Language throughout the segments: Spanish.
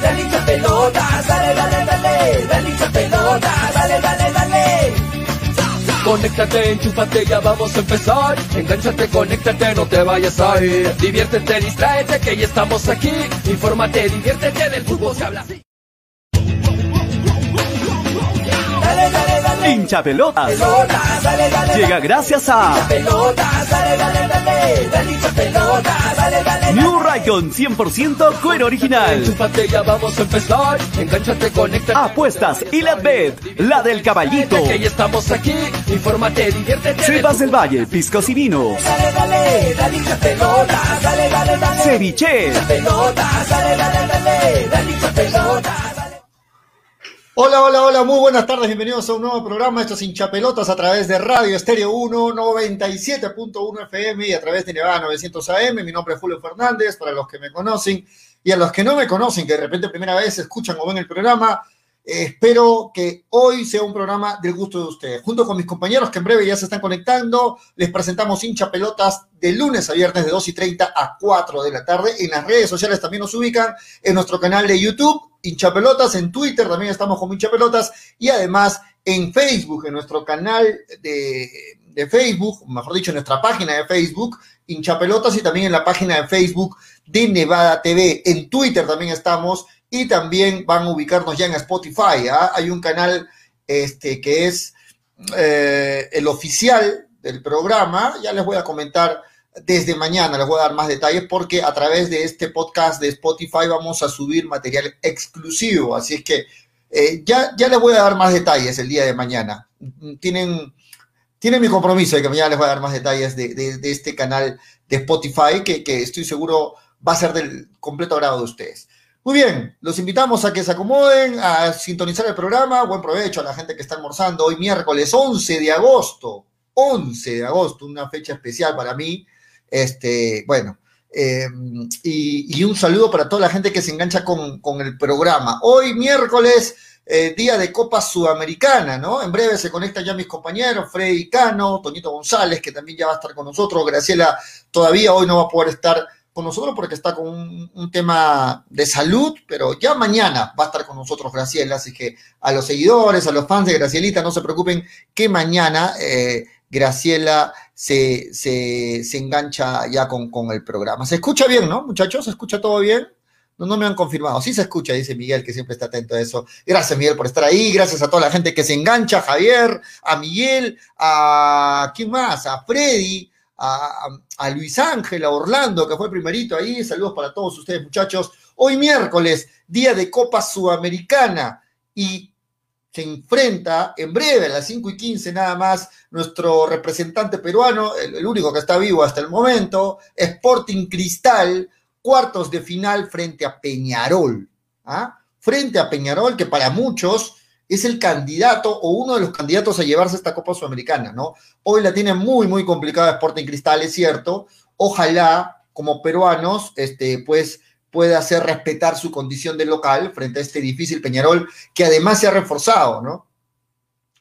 dale, hincha pelota, dale, dale, dale, dale hincha pelota, dale, dale, dale. Conéctate, enchúfate, ya vamos a empezar. Engánchate, conéctate, no te vayas a ir. Diviértete, distráete, que ya estamos aquí. Infórmate, diviértete, del fútbol se habla. Hincha pelotas. Llega gracias a. New Raycon 100% cuero original. Vamos a empezar. Apuestas y la bet, la del caballito. Estamos aquí. Infórmate, diviértete. Sebas del Valle, piscos y vinos. Dale, Hola, hola, hola, muy buenas tardes, bienvenidos a un nuevo programa, estos hinchapelotas a través de Radio Estéreo 1, 97.1 FM y a través de Nevada 900 AM. Mi nombre es Julio Fernández, para los que me conocen y a los que no me conocen, que de repente primera vez escuchan o ven el programa, eh, espero que hoy sea un programa del gusto de ustedes. Junto con mis compañeros que en breve ya se están conectando, les presentamos hincha pelotas de lunes a viernes de 2 y 30 a 4 de la tarde. En las redes sociales también nos ubican en nuestro canal de YouTube, hincha pelotas, en Twitter también estamos como hincha pelotas y además en Facebook, en nuestro canal de, de Facebook, mejor dicho, en nuestra página de Facebook, hincha pelotas y también en la página de Facebook de Nevada TV. En Twitter también estamos y también van a ubicarnos ya en Spotify. ¿ah? Hay un canal este, que es eh, el oficial del programa. Ya les voy a comentar desde mañana, les voy a dar más detalles porque a través de este podcast de Spotify vamos a subir material exclusivo. Así es que eh, ya, ya les voy a dar más detalles el día de mañana. Tienen, tienen mi compromiso de que mañana les voy a dar más detalles de, de- este canal de Spotify que, que estoy seguro va a ser del completo agrado de ustedes. Muy bien, los invitamos a que se acomoden, a sintonizar el programa. Buen provecho a la gente que está almorzando hoy miércoles 11 de agosto. 11 de agosto, una fecha especial para mí. Este, bueno, y, y un saludo para toda la gente que se engancha con, con el programa. Hoy miércoles, eh, día de Copa Sudamericana, ¿no? En breve se conectan ya mis compañeros, Freddy Cano, Toñito González, que también ya va a estar con nosotros. Graciela todavía hoy no va a poder estar con nosotros porque está con un, tema de salud, pero ya mañana va a estar con nosotros Graciela, así que a los seguidores, a los fans de Gracielita, no se preocupen que mañana eh, Graciela se, se, se engancha ya con, con el programa. Se escucha bien, ¿no, muchachos? ¿Se escucha todo bien? No, no me han confirmado. Sí se escucha, dice Miguel, que siempre está atento a eso. Gracias, Miguel, por estar ahí. Gracias a toda la gente que se engancha, Javier, a Miguel, a ¿quién más? A Freddy, a, Luis Ángel, a Orlando, que fue primerito ahí. Saludos para todos ustedes, muchachos. Hoy miércoles, día de Copa Sudamericana, y se enfrenta en breve, a las 5 y 15 nada más, nuestro representante peruano, el, el único que está vivo hasta el momento, Sporting Cristal, cuartos de final frente a Peñarol. ¿ah? Frente a Peñarol, que para muchos es el candidato o uno de los candidatos a llevarse esta Copa Sudamericana, ¿no? Hoy la tiene muy, muy complicada Sporting Cristal, es cierto. Ojalá, como peruanos, este, pues pueda hacer respetar su condición de local frente a este difícil Peñarol, que además se ha reforzado, ¿no?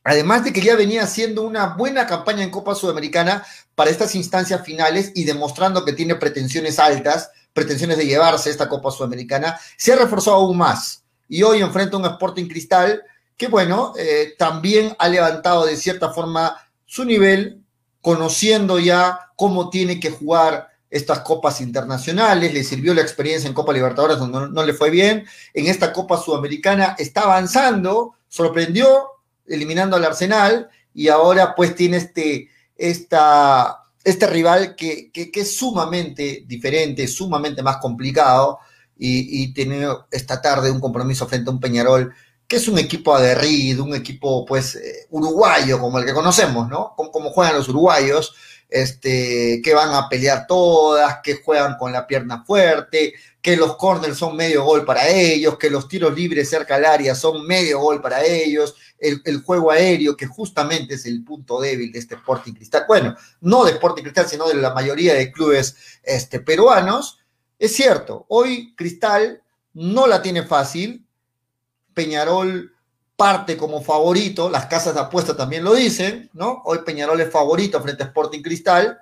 Además de que ya venía haciendo una buena campaña en Copa Sudamericana para estas instancias finales y demostrando que tiene pretensiones altas, pretensiones de llevarse esta Copa Sudamericana, se ha reforzado aún más. Y hoy enfrenta un Sporting Cristal que, bueno, eh, también ha levantado de cierta forma su nivel, conociendo ya cómo tiene que jugar estas copas internacionales, le sirvió la experiencia en Copa Libertadores donde no, le fue bien, en esta Copa Sudamericana está avanzando, sorprendió eliminando al Arsenal y ahora pues tiene este, este rival que, que, que es sumamente diferente, sumamente más complicado y, y tiene esta tarde un compromiso frente a un Peñarol que es un equipo aguerrido, un equipo pues eh, uruguayo como el que conocemos, ¿no? Como, juegan los uruguayos, este, que van a pelear todas, que juegan con la pierna fuerte, que los corners son medio gol para ellos, que los tiros libres cerca al área son medio gol para ellos, el, el, juego aéreo, que justamente es el punto débil de este Sporting Cristal, bueno, no de Sporting Cristal, sino de la mayoría de clubes este, peruanos. Es cierto, hoy Cristal no la tiene fácil, Peñarol parte como favorito, las casas de apuesta también lo dicen, ¿no? Hoy Peñarol es favorito frente a Sporting Cristal,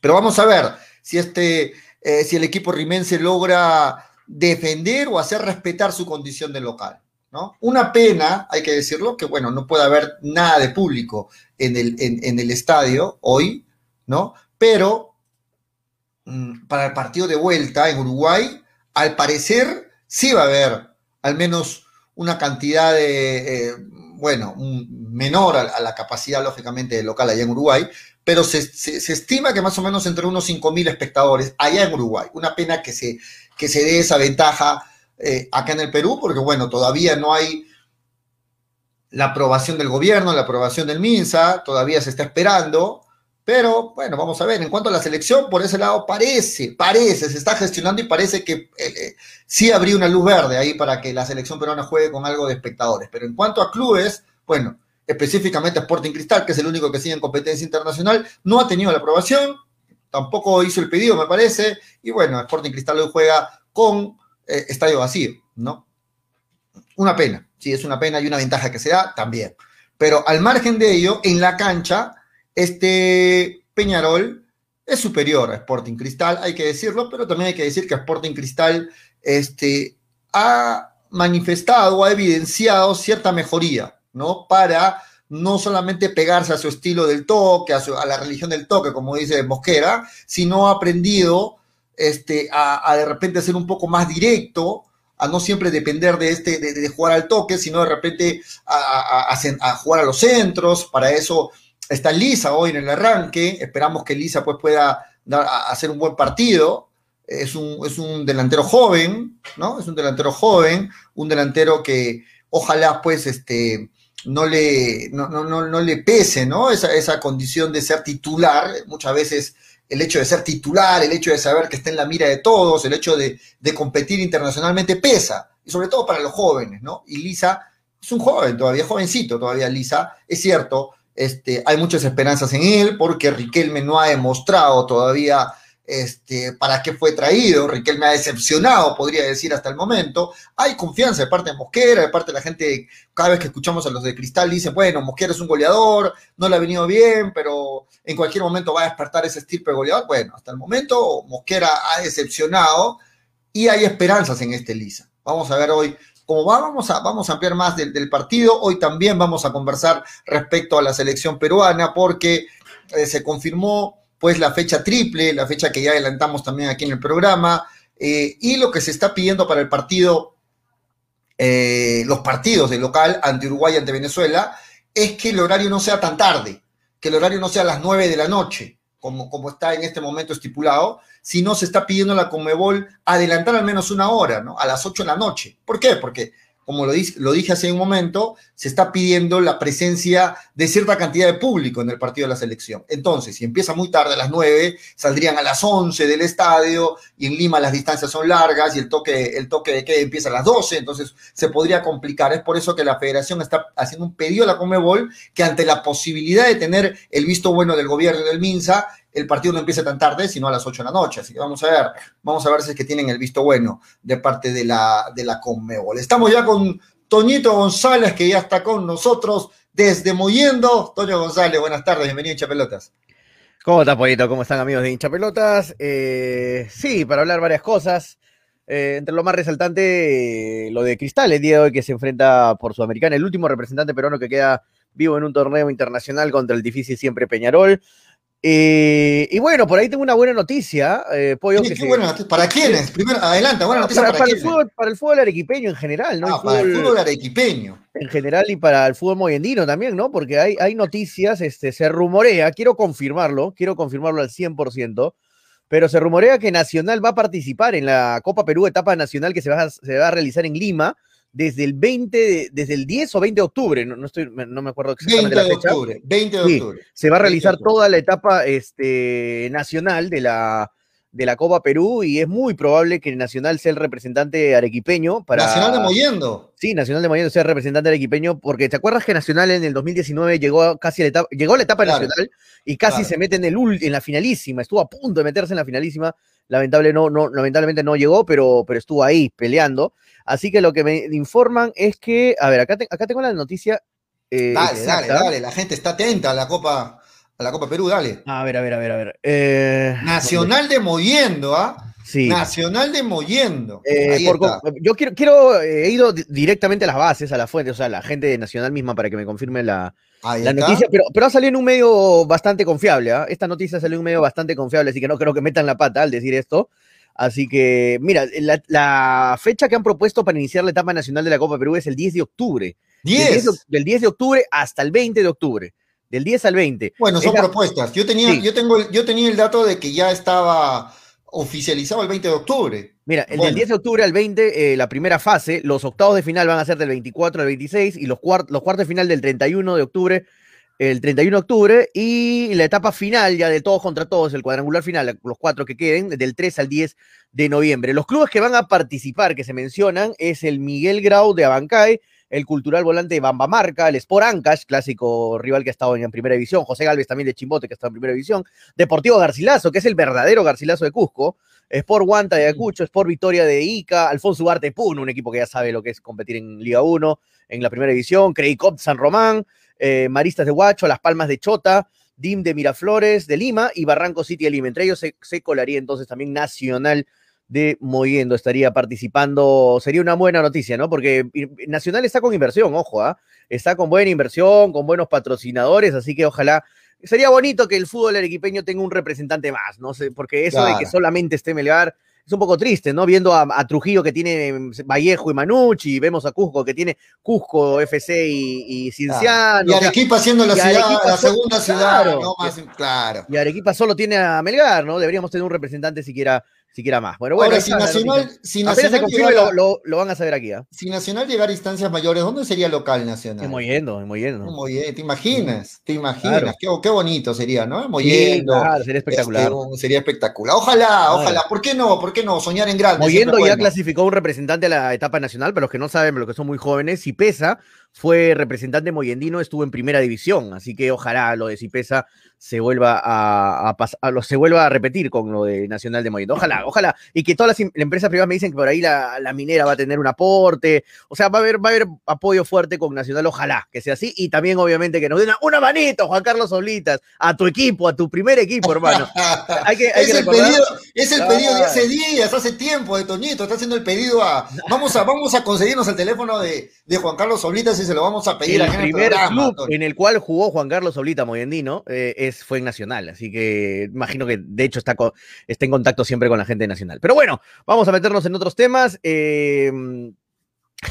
pero vamos a ver si este eh, si el equipo rimense logra defender o hacer respetar su condición de local. ¿no? Una pena, hay que decirlo, que bueno, no puede haber nada de público en el, en, el estadio hoy, ¿no? Pero mm, para el partido de vuelta en Uruguay, al parecer sí va a haber al menos una cantidad de, eh, bueno, menor a, la capacidad, lógicamente, local allá en Uruguay, pero se, estima que más o menos entre unos 5.000 espectadores allá en Uruguay. Una pena que se, que se dé esa ventaja eh, acá en el Perú, porque bueno, todavía no hay la aprobación del gobierno, la aprobación del MINSA, todavía se está esperando, pero bueno, vamos a ver, en cuanto a la selección, por ese lado parece, parece, se está gestionando y parece que eh, eh, sí habría una luz verde ahí para que la selección peruana juegue con algo de espectadores, pero en cuanto a clubes, bueno, específicamente Sporting Cristal, que es el único que sigue en competencia internacional, no ha tenido la aprobación, tampoco hizo el pedido, me parece, y bueno, Sporting Cristal hoy juega con eh, estadio vacío, ¿no? Una pena, sí, es una pena y una ventaja que se da también. Pero al margen de ello, en la cancha, este Peñarol es superior a Sporting Cristal, hay que decirlo, pero también hay que decir que Sporting Cristal este, ha manifestado, ha evidenciado cierta mejoría, ¿no? Para no solamente pegarse a su estilo del toque, a, a la religión del toque, como dice Mosquera, sino ha aprendido este, a, de repente ser un poco más directo, a no siempre depender de, este, de, jugar al toque, sino de repente a, jugar a los centros. Para eso está Lisa hoy en el arranque. Esperamos que Lisa pues, pueda dar, hacer un buen partido. Es un, es un delantero joven, ¿no? Es un delantero joven, un delantero que ojalá pues este, no le, no, no, no, le pese, ¿no? Esa, esa condición de ser titular. Muchas veces el hecho de ser titular, el hecho de saber que está en la mira de todos, el hecho de, competir internacionalmente pesa, y sobre todo para los jóvenes, ¿no? Y Lisa es un joven todavía, jovencito todavía Lisa, es cierto, este, hay muchas esperanzas en él porque Riquelme no ha demostrado todavía este, para qué fue traído. Riquelme ha decepcionado, podría decir, hasta el momento. Hay confianza de parte de Mosquera, de parte de la gente, cada vez que escuchamos a los de Cristal, dicen, bueno, Mosquera es un goleador, no le ha venido bien, pero en cualquier momento va a despertar ese estirpe goleador. Bueno, hasta el momento Mosquera ha decepcionado y hay esperanzas en este Lisa. Vamos a ver hoy cómo va, vamos a, vamos a ampliar más del, partido. Hoy también vamos a conversar respecto a la selección peruana porque eh, se confirmó pues la fecha triple, la fecha que ya adelantamos también aquí en el programa, eh, y lo que se está pidiendo para el partido, eh, los partidos de local ante Uruguay, ante Venezuela, es que el horario no sea tan tarde, que el horario no sea a las 9 de la noche, como, como está en este momento estipulado, sino se está pidiendo la Comebol adelantar al menos una hora, ¿no? A las 8 de la noche. ¿Por qué? Porque como lo, dije hace un momento, se está pidiendo la presencia de cierta cantidad de público en el partido de la selección. Entonces, si empieza muy tarde a las 9, saldrían a las 11 del estadio y en Lima las distancias son largas y el toque, el toque de queda empieza a las 12, entonces se podría complicar. Es por eso que la federación está haciendo un pedido a la Comebol que ante la posibilidad de tener el visto bueno del gobierno del MINSA, el partido no empieza tan tarde, sino a las 8 de la noche. Así que vamos a ver, vamos a ver si es que tienen el visto bueno de parte de la, de la Conmebol. Estamos ya con Toñito González, que ya está con nosotros desde Moyendo. Toño González, buenas tardes, bienvenido a Hinchapelotas. ¿Cómo estás, Pollito? ¿Cómo están, amigos de Hinchapelotas? Eh, sí, para hablar varias cosas. Eh, entre lo más resaltante, lo de Cristal, el día de hoy que se enfrenta por Sudamericana, el último representante peruano que queda vivo en un torneo internacional contra el difícil siempre Peñarol. Eh, y bueno, por ahí tengo una buena noticia, eh, Pollo. ¿Para quiénes? Primero, adelanta, buena noticia para, el fútbol, para el fútbol arequipeño en general, ¿no? Ah, para el fútbol arequipeño. En general y para el fútbol moyendino también, ¿no? Porque hay, hay noticias, este, se rumorea, quiero confirmarlo, quiero confirmarlo al 100%, pero se rumorea que Nacional va a participar en la Copa Perú, etapa nacional que se va se va a realizar en Lima desde el 20, desde el 10 o 20 de octubre, no, estoy, no me acuerdo exactamente 20 de Octubre, 20 de octubre. se va a realizar toda la etapa este, nacional de la, de la Copa Perú y es muy probable que Nacional sea el representante arequipeño para... Nacional de Moyendo. Sí, Nacional de Moyendo sea el representante arequipeño, porque ¿te acuerdas que Nacional en el 2019 llegó casi a la etapa, llegó a la etapa nacional y casi se mete en, el, en la finalísima, estuvo a punto de meterse en la finalísima, lamentable no, no, lamentablemente no llegó, pero, pero estuvo ahí peleando. Así que lo que me informan es que, a ver, acá, acá tengo la noticia. Eh, dale, dale, dale, la gente está atenta a la Copa, a la Copa Perú, dale. A ver, a ver, a ver, a ver. Eh, Nacional de Moviendo, ¿ah? Sí. Nacional de Moyendo. Eh, por yo quiero, quiero he ido di- directamente a las bases, a la fuente, o sea, la gente de Nacional misma para que me confirme la, Ahí la está. noticia, pero, pero ha salido en un medio bastante confiable. ¿ah? Esta noticia salió en un medio bastante confiable, así que no creo que metan la pata al decir esto. Así que, mira, la, la fecha que han propuesto para iniciar la etapa nacional de la Copa Perú es el 10 de octubre. Del 10 10. de, del 10 de octubre hasta el 20 de octubre. Del 10 al 20. Bueno, son la- propuestas. Yo tenía, Sí. yo tengo, yo tenía el dato de que ya estaba oficializado el 20 de octubre. Mira, el Bueno. del 10 de octubre al 20, eh, la primera fase, los octavos de final van a ser del 24 al 26 y los, cuart- los cuartos de final del 31 de octubre, el 31 de octubre y la etapa final ya de todos contra todos, el cuadrangular final, los cuatro que queden, del 3 al 10 de noviembre. Los clubes que van a participar, que se mencionan, es el Miguel Grau de Abancay, el Cultural Volante de Bambamarca, el Sport Ancash, clásico rival que ha estado en primera división, José Galvez también de Chimbote, que está en primera división, Deportivo Garcilaso, que es el verdadero Garcilaso de Cusco, Sport Guanta de Ayacucho, Sport Victoria de Ica, Alfonso Ugarte Puno, un equipo que ya sabe lo que es competir en Liga 1, en la primera división, Creicop San Román, eh, Maristas de Huacho, Las Palmas de Chota, DIM de Miraflores de Lima y Barranco City de Lima. Entre ellos se, se colaría entonces también Nacional de Moyendo, estaría participando, sería una buena noticia, ¿no? Porque Nacional está con inversión, ojo, ¿ah? Está con buena inversión, con buenos patrocinadores, así que ojalá sería bonito que el fútbol arequipeño tenga un representante más, no sé, porque eso de que solamente esté Melgar es un poco triste, ¿no? Viendo a, a Trujillo que tiene mm, Vallejo y Manucci, vemos a Cusco que tiene Cusco, FC y, y Cienciano. Y Arequipa siendo la ciudad, Arequipa la segunda ciudad, claro. ¿no? Más, claro. y Arequipa solo tiene a Melgar, ¿no? Deberíamos tener un representante siquiera, siquiera más. Bueno, bueno, Ahora, si Nacional, si Apenas se Nacional, confirme, llegara, lo, lo- lo van a saber aquí, ¿ah? si Nacional llegara a instancias mayores, ¿dónde sería local Nacional? En Moyendo, en Moyendo. Bien, ¿te imaginas? ¿Te imaginas? Claro. Qué, qué bonito sería, ¿no? Sí, Moyendo. claro, sería espectacular. este, un- sería espectacular. Ojalá, Claro. ojalá. ¿Por qué no? ¿Por qué no? Soñar en grande. Moyendo ya bueno. clasificó un representante a la etapa nacional, para los que no saben, pero los que son muy jóvenes, Cipesa fue representante moyendino, estuvo en primera división, así que ojalá lo de Cipesa se vuelva a, a pas- a lo- se vuelva a repetir con lo de Nacional de Moyendo. Ojalá, ojalá, y que todas las, empresas privadas me dicen que por ahí la, la minera va a tener un aporte, o sea, va a haber, va a haber apoyo fuerte con Nacional, ojalá que sea así, y también obviamente que nos den una, una manito, Juan Carlos Oblitas, a tu equipo, a tu primer equipo, hermano. Hay que, hay es, que el pedido, es el pedido de hace días, hace tiempo de Toñito, está haciendo el pedido a. Vamos a, vamos a conseguirnos el teléfono de, de Juan Carlos Oblitas y se lo vamos a pedir el el primer programa, club en el cual jugó Juan Carlos Oblita Moyendino eh, es, fue en Nacional, así que imagino que de hecho está, está en contacto siempre con la gente de Nacional. Pero bueno, vamos a meternos en otros temas. eh,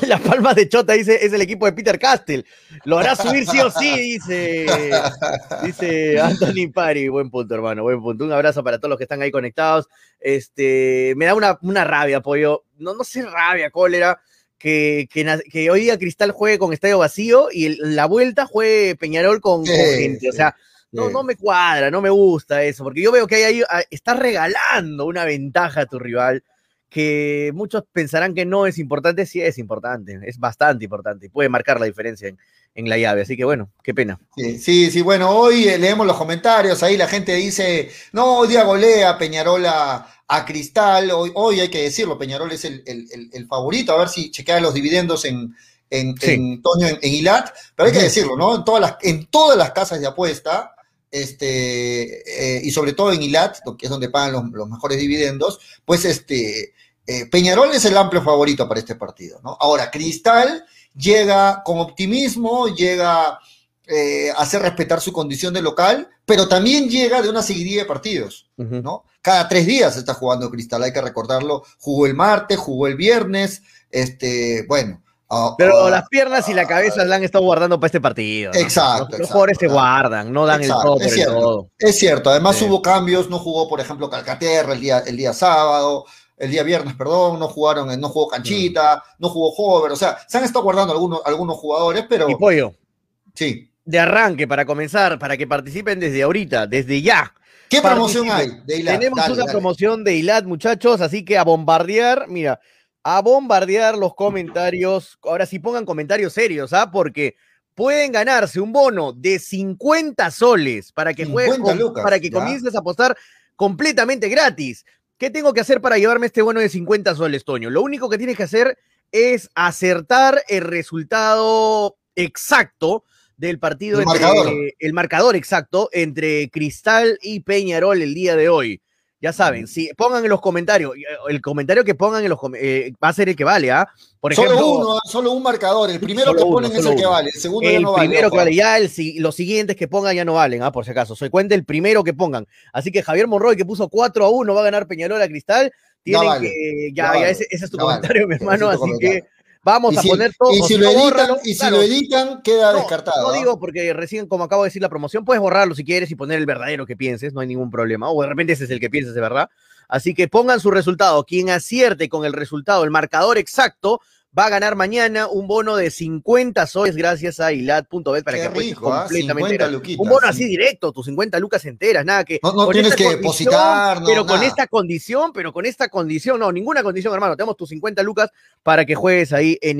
Las Palmas de Chota dice, es el equipo de Peter Castell. Lo hará subir sí o sí, dice, dice Anthony Pari. Buen punto, hermano, buen punto. Un abrazo para todos los que están ahí conectados. Este, me da una, una rabia, pollo. No, no sé rabia, cólera. Que, que, hoy día Cristal juegue con estadio vacío y el- la vuelta juegue Peñarol con, Sí, con gente. O sí, sea, no, sí. no me cuadra, no me gusta eso, porque yo veo que hay ahí, ah, está regalando una ventaja a tu rival que muchos pensarán que no es importante, sí es importante, es bastante importante y puede marcar la diferencia en, en la llave. Así que bueno, qué pena. Sí, sí, sí, bueno, hoy eh, leemos los comentarios, ahí la gente dice, no, hoy día golea Peñarol a, a Cristal, hoy, hoy hay que decirlo, Peñarol es el, el- el- el favorito, a ver si chequea los dividendos en, en, Sí. en Toño, en, en Ilat, pero hay que decirlo, ¿no? En todas las, en todas las casas de apuesta, este, eh, y sobre todo en Ilat, que es donde pagan los, los mejores dividendos, pues este, eh, Peñarol es el amplio favorito para este partido, ¿no? Ahora, Cristal llega con optimismo, llega eh, a hacer respetar su condición de local, pero también llega de una seguidilla de partidos. ¿no? Cada tres días está jugando Cristal, hay que recordarlo, jugó el martes, jugó el viernes, este, bueno. ah, Pero ah, las piernas y la cabeza la han estado guardando para este partido. ¿no? Exacto, Los, jugadores se guardan, no dan Exacto, el todo es el cierto. todo. Es cierto, además Sí. hubo cambios, no jugó, por ejemplo, Calcaterra el día, el día sábado, el día viernes, perdón, no jugaron, no jugó Canchita, no jugó Hover, o sea, se han estado guardando algunos, algunos jugadores, pero Y pollo, sí. de arranque para comenzar, para que participen desde ahorita, desde ya. ¿Qué promoción hay de Ilat? Tenemos Dale, una dale. promoción de ILAT, muchachos, así que a bombardear, mira, a bombardear los comentarios. Ahora sí pongan comentarios serios, ¿ah? Porque pueden ganarse un bono de 50 soles para que juegues 50 con- lucas, para que ya. comiences a apostar completamente gratis. ¿Qué tengo que hacer para llevarme este bono de 50 soles, Toño? Lo único que tienes que hacer es acertar el resultado exacto del partido El entre marcador. el marcador exacto entre Cristal y Peñarol el día de hoy. Ya saben, si pongan en los comentarios, eh, el comentario que pongan en los eh, va a ser el que vale, ¿ah? Por ejemplo, solo uno, solo un marcador. El primero que uno, ponen es el que vale. El segundo ya el no vale. primero ojo. que vale, ya el, si- los siguientes que pongan ya no valen, ¿ah? por si acaso. Soy cuenta el primero que pongan. Así que Javier Monroy, que puso 4 a 1, va a ganar Peñarol a Cristal. Tienen vale, que. Ya, ya ya, vale, ese, ese es tu vale. comentario, mi hermano. Así comentario. que vamos Y a si, poner todo. y si lo editan, bórralo, y si claro. lo editan, queda No, descartado. No digo porque recién, como acabo de decir la promoción, puedes borrarlo si quieres y poner el verdadero que pienses, no hay ningún problema. O de repente ese es el que pienses de verdad. Así que pongan su resultado. Quien acierte con el resultado, el marcador exacto, va a ganar mañana un bono de 50 soles gracias a hilad.bet para Qué que apuestes rico, ¿ah? completamente. 50 gratis. luquitas, Un bono sí. así directo, tus 50 lucas enteras, nada que. No- tienes que depositar, no, Pero con esta condición, pero con esta condición, no, ninguna condición, hermano. Tenemos tus 50 lucas para que juegues ahí en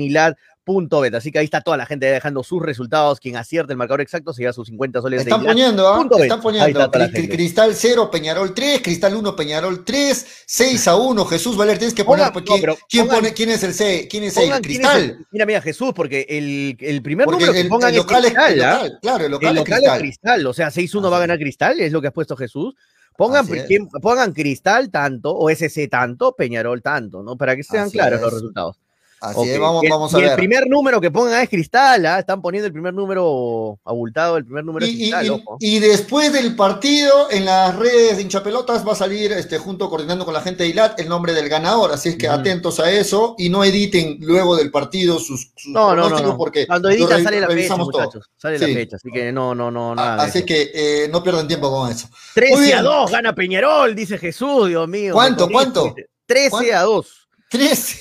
hilad.bet. Así que ahí está toda la gente dejando sus resultados. Quien acierte el marcador exacto se lleva sus 50 soles Están de poniendo, ¿ah? Punto. Están Ahí poniendo. está Cri-. Cristal 0, Peñarol 3, Cristal 1, Peñarol 3, 6 a 1. Jesús Valer, tienes que poner. Pongan- pues, no, ¿quién, quién pongan- pone, ¿Quién es el 6? ¿Quién es el quién es Cristal? el- mira, mira, Jesús, porque el, el primer Porque número que el, pongan el es local es Cristal, el ¿ah? local, claro, el local, El es local Cristal. es Cristal, o sea, 6-1 va a ganar Cristal, es lo que ha puesto Jesús. Pongan, es. quién- pongan Cristal tanto, o SC tanto, Peñarol tanto, ¿no? Para que sean Así claros es. los resultados. Así Ok. es, vamos, vamos a y el primer número que pongan es Cristal, ¿ah? Están poniendo el primer número abultado, el primer número Y, Cristal, y- ojo. y después del partido, en las redes de hinchapelotas va a salir, este, junto coordinando con la gente de ILAT, el nombre del ganador. Así es que atentos a eso y no editen luego del partido sus, sus No, no, no, porque Cuando lo edita re- sale la fecha, muchachos. Sale Sí. la fecha, así que no, no, no. Ah, hagan Así que eh, no pierdan tiempo con eso. 13 Muy a bien. 2 gana Peñarol, dice Jesús, Dios mío. ¿Cuánto, cuánto? dice. 13 ¿Cuánto? a 2. 13.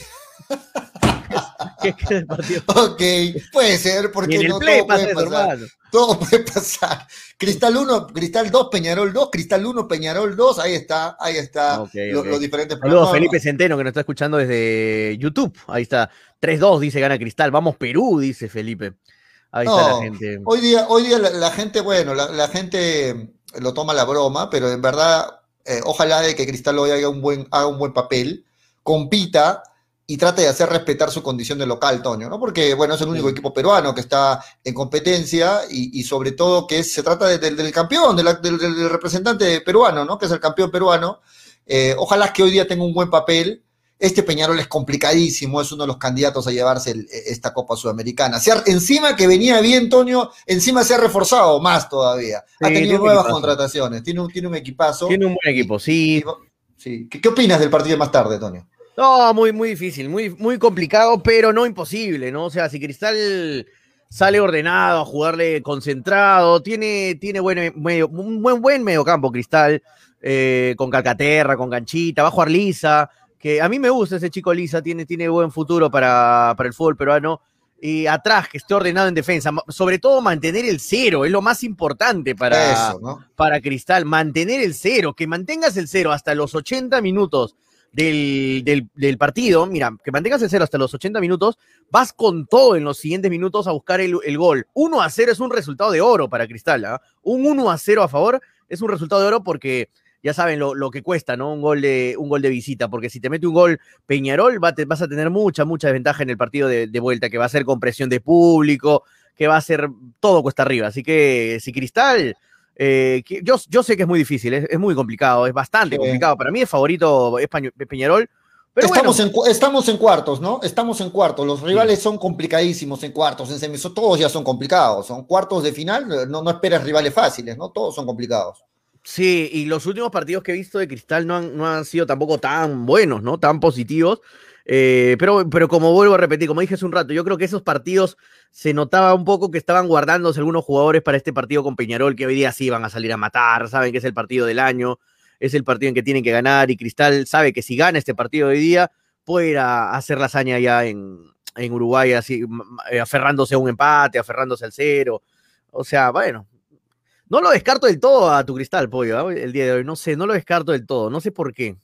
¿Qué queda el partido? Ok, puede ser, porque en el no play todo pasa puede pasar. hermano. Todo puede pasar. Cristal 1, Cristal 2, Peñarol 2, Cristal 1, Peñarol 2, ahí está, ahí está Ok, lo- ok. los diferentes Saludos. Felipe Centeno que nos está escuchando desde YouTube. Ahí está. 3-2 dice gana Cristal. Vamos Perú, dice Felipe. Ahí está No, la gente. Hoy día, hoy día la, la gente, bueno, la, la gente lo toma la broma, pero en verdad, eh, ojalá de que Cristal hoy haga un buen, haga un buen papel, compita y trate de hacer respetar su condición de local, Toño, ¿no? Porque, bueno, es el único Sí. equipo peruano que está en competencia y, y sobre todo que se trata de- del- del campeón, de la- del, representante peruano, ¿no? Que es el campeón peruano. Eh, ojalá que hoy día tenga un buen papel. Este Peñarol es complicadísimo, es uno de los candidatos a llevarse el- esta Copa Sudamericana. Se ha- encima que venía bien, Toño, encima se ha reforzado más todavía. Ha Sí, tenido nuevas equipazo. contrataciones, tiene un, tiene un equipazo. Tiene un buen equipo, sí. Sí. ¿Qué, qué opinas del partido más tarde, Toño? No, muy, muy difícil, muy, muy complicado, pero no imposible, ¿no? O sea, si Cristal sale ordenado a jugarle concentrado, tiene, tiene buen, medio, un buen, buen mediocampo Cristal, eh, con Calcaterra, con Ganchita, va a jugar Lisa, que a mí me gusta ese chico Lisa, tiene, tiene buen futuro para, para el fútbol peruano. Y atrás, que esté ordenado en defensa, sobre todo mantener el cero, es lo más importante para, Eso, ¿no? para Cristal, mantener el cero, que mantengas el cero hasta los 80 minutos del, del- partido, mira, que mantengas el cero hasta los 80 minutos, vas con todo en los siguientes minutos a buscar el, el gol. 1 a 0 es un resultado de oro para Cristal, ¿ah? Un 1 a 0 a favor es un resultado de oro porque ya saben lo, lo que cuesta, ¿no? Un gol, de, un gol de visita, porque si te mete un gol Peñarol, va vas a tener mucha, mucha desventaja en el partido de, de vuelta, que va a ser con presión de público, que va a ser todo cuesta arriba. Así que si Cristal, eh, que yo, yo sé que es muy difícil, es, es muy complicado, es bastante Sí. complicado. Para mí es favorito es Peñarol, pero estamos, bueno, en, estamos en cuartos, ¿no? Estamos en cuartos. Los rivales son complicadísimos en cuartos, en semis, todos ya son complicados. Son cuartos de final, no, no esperas rivales fáciles, ¿no? Todos son complicados. Sí, y los últimos partidos que he visto de Cristal no han, no han sido tampoco tan buenos, ¿no? Tan positivos. Eh, pero, pero como vuelvo a repetir, como dije hace un rato, yo creo que esos partidos se notaba un poco que estaban guardándose algunos jugadores para este partido con Peñarol, que hoy día sí van a salir a matar, saben que es el partido del año, es el partido en que tienen que ganar, y Cristal sabe que si gana este partido hoy día, puede ir a hacer la hazaña ya en, en Uruguay, así, m- aferrándose a un empate, aferrándose al cero. O sea, bueno, no lo descarto del todo a tu cristal, pollo, ¿ah? el día de hoy. No sé, no lo descarto del todo. No sé por qué.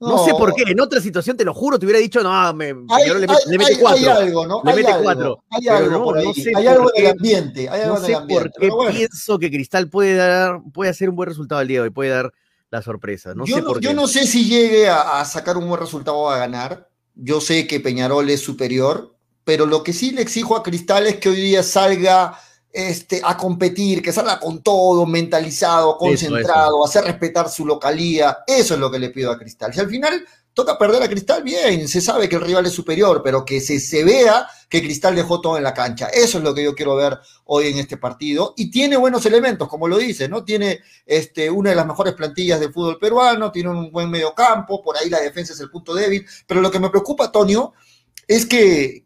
No, sé por qué. En otra situación, te lo juro, te hubiera dicho, no, me, Hay, le, hay- le mete cuatro. hay algo, ¿no? Le hay mete algo, cuatro. Hay algo no, por ahí. no sé hay por algo qué- del ambiente. Hay algo No del sé ambiente. por qué bueno. pienso que Cristal puede dar, puede hacer un buen resultado el día de hoy, puede dar la sorpresa. No yo, sé no, por qué. yo no sé si llegue a, a sacar un buen resultado o a ganar. Yo sé que Peñarol es superior, pero lo que sí le exijo a Cristal es que hoy día salga este, a competir, que salga con todo, mentalizado, concentrado, hacer respetar su localía. Eso es lo que le pido a Cristal. Si al final toca perder a Cristal, bien, se sabe que el rival es superior, pero que se, se vea que Cristal dejó todo en la cancha. Eso es lo que yo quiero ver hoy en este partido. Y tiene buenos elementos, como lo dice, ¿no? Tiene este, una de las mejores plantillas del fútbol peruano, tiene un buen medio campo, por ahí la defensa es el punto débil. Pero lo que me preocupa, Antonio, es que,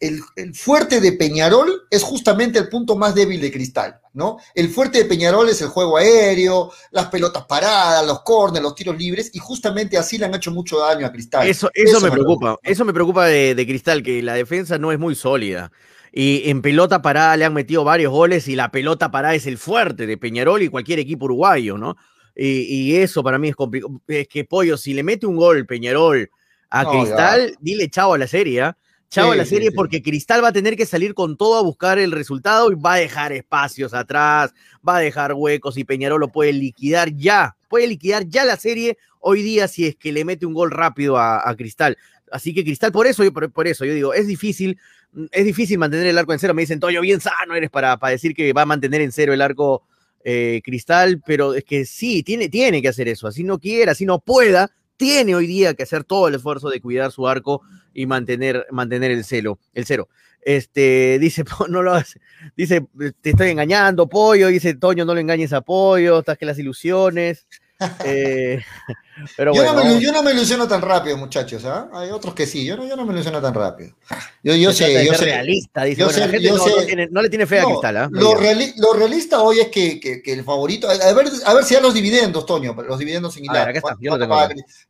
el, fuerte de Peñarol es justamente el punto más débil de Cristal, ¿no? El fuerte de Peñarol es el juego aéreo, las pelotas paradas, los corners, los tiros libres, y justamente así le han hecho mucho daño a Cristal. Eso, eso, me, preocupa. eso me preocupa de, de Cristal, que la defensa no es muy sólida. Y en pelota parada le han metido varios goles y la pelota parada es el fuerte de Peñarol y cualquier equipo uruguayo, ¿no? Y, y eso para mí es complicado. Es que Pollo, si le mete un gol Peñarol a Cristal, dile chao a la serie, ¿ah? Chao a la serie porque Cristal va a tener que salir con todo a buscar el resultado y va a dejar espacios atrás, va a dejar huecos y Peñarol lo puede liquidar ya, puede liquidar ya la serie hoy día si es que le mete un gol rápido a, Cristal. Así que Cristal, por eso, por, por, eso yo digo, es difícil, es difícil mantener el arco en cero. Me dicen, Toyo, bien sano eres para, para decir que va a mantener en cero el arco eh, Cristal, pero es que sí, tiene, tiene que hacer eso. Así no quiera, así no pueda, tiene hoy día que hacer todo el esfuerzo de cuidar su arco y mantener, mantener el celo, el cero. Este, dice, no lo hace, dice, te estoy engañando, pollo, dice, Toño, no lo engañes a pollo, estás que las ilusiones. Eh, pero yo, no me, yo, no me, ilusiono tan rápido, muchachos. ¿ah? Hay otros que sí. Yo no, yo no me ilusiono tan rápido. Yo, yo sé. Yo sé realista, dice. Bueno, la gente no, no, tiene, no, le tiene fe a Cristal. ¿ah? Lo, lo, realista hoy es que, que, que, el favorito. A ver, a ver si ya los dividendos, Toño. Los dividendos en Hilar.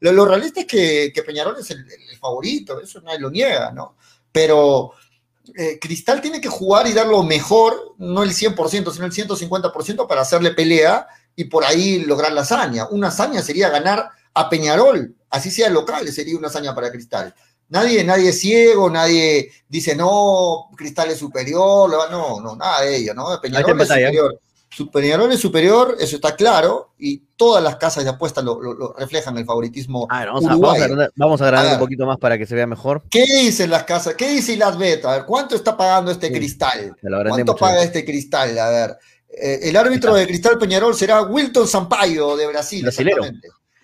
Lo, lo, realista es que, que Peñarol es el, el, favorito. Eso nadie lo niega, ¿no? Pero. Eh, Cristal tiene que jugar y dar lo mejor, no el 100%, sino el 150% para hacerle pelea y por ahí lograr la hazaña. Una hazaña sería ganar a Peñarol, así sea local, sería una hazaña para Cristal. Nadie, nadie es ciego, nadie dice no, Cristal es superior, no, no, nada de ello, ¿no? Peñarol es superior. Peñarol es superior, eso está claro, y todas las casas de apuestas lo, reflejan el favoritismo. vamos, a, vamos, a, un poquito más para que se vea mejor. ¿Qué dicen las casas? ¿Qué dice las betas? A ver, ¿cuánto está pagando este cristal? ¿Cuánto paga este cristal? A ver, eh, el árbitro de Cristal Peñarol será Wilton Sampaio de Brasil. Brasilero.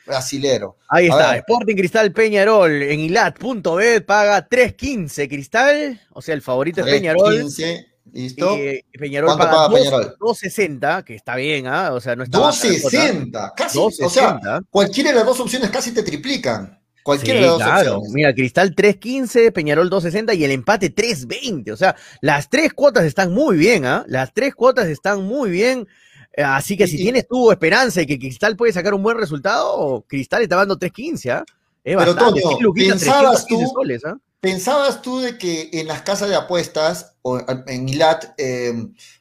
Brasilero. Ahí está, Sporting Cristal Peñarol en ilat.bet paga 3.15 Cristal, o sea, el favorito es Peñarol. 15, ¿Listo? Peñarol paga, 2.60, que está bien, ¿ah? O sea, no está 2.60, casi. O sea, cualquiera de las dos opciones casi te triplican. Cualquiera de dos claro. Mira, Cristal 3.15, Peñarol 2.60 y el empate 3.20. O sea, las tres cuotas están muy bien, ¿ah? Las tres cuotas están muy bien. Eh, así que si tienes tu esperanza de que Cristal puede sacar un buen resultado, Cristal está dando 3.15, ¿ah? Es Pero Toño, ¿pensabas tú, ¿ah? ¿pensabas tú de que en las casas de apuestas o en ILAT eh,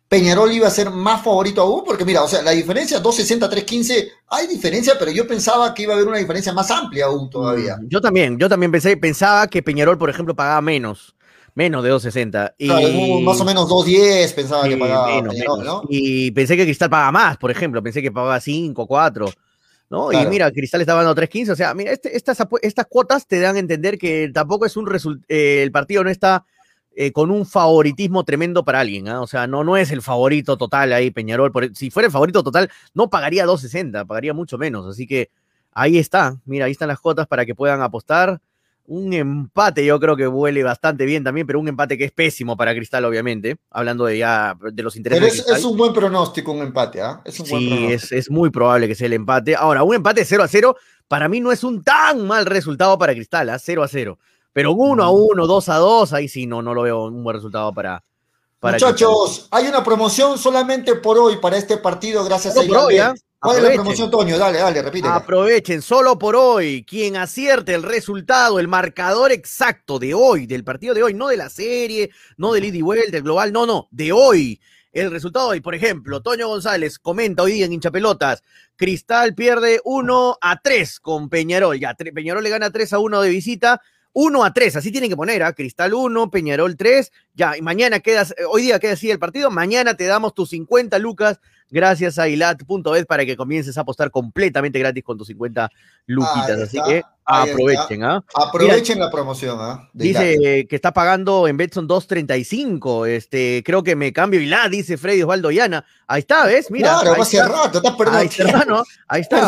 Peñarol iba a ser más favorito aún, porque mira, o sea, la diferencia 260-315, hay diferencia, pero yo pensaba que iba a haber una diferencia más amplia aún todavía. Mm, yo también, yo también pensé, pensaba que Peñarol, por ejemplo, pagaba menos, menos de 260. Y... más o menos 210 pensaba que pagaba menos, ¿no? Y pensé que Cristal pagaba más, por ejemplo, pensé que pagaba 5, 4. ¿no? Y mira, Cristal estaba dando 3.15, o sea, mira, este, estas, estas cuotas te dan a entender que tampoco es un resultado, eh, el partido no está eh, con un favoritismo tremendo para alguien. ¿ah? O sea, no, no es el favorito total ahí, Peñarol. Por, si fuera el favorito total, no pagaría 2.60, pagaría mucho menos. Así que ahí está. Mira, ahí están las cotas para que puedan apostar. Un empate, yo creo que huele bastante bien también, pero un empate que es pésimo para Cristal, obviamente. Hablando de ya de los intereses. Pero es, un buen pronóstico, un empate, ¿ah? Es sí, es, es, muy probable que sea el empate. Ahora, un empate 0 a 0, para mí no es un tan mal resultado para Cristal, ¿ah? 0 a 0. Pero uno a uno, dos a dos, ahí sí no, no lo veo un buen resultado para. para Muchachos, hay una promoción solamente por hoy para este partido, gracias a por ¿ah? ¿Cuál es la promoción, Toño? Dale, dale, repite. Aprovechen, solo por hoy, quien acierte el resultado, el marcador exacto de hoy, del partido de hoy, no de la serie, no del ida y vuelta, del global, no, no, de hoy. El resultado de hoy, por ejemplo, Toño González comenta hoy día en Hinchapelotas, Cristal pierde 1 a 3 con Peñarol, ya, Peñarol le gana 3 a 1 de visita, 1 a 3, así tienen que poner, ¿ah? Cristal 1, Peñarol 3, ya, y mañana quedas, eh, hoy día queda así el partido, mañana te damos tus 50 lucas gracias a ilat.es para que comiences a apostar completamente gratis con tus 50 luquitas. Así que aprovechen, ¿ah? Aprovechen la promoción, ¿ah? Dice que está pagando en Betson 2.35. Este, creo que me cambio y la, dice Freddy Osvaldo Yana. Ahí está, ¿ves? Mira. Claro, hace rato, estás perdiendo ahí tiempo. ahí está.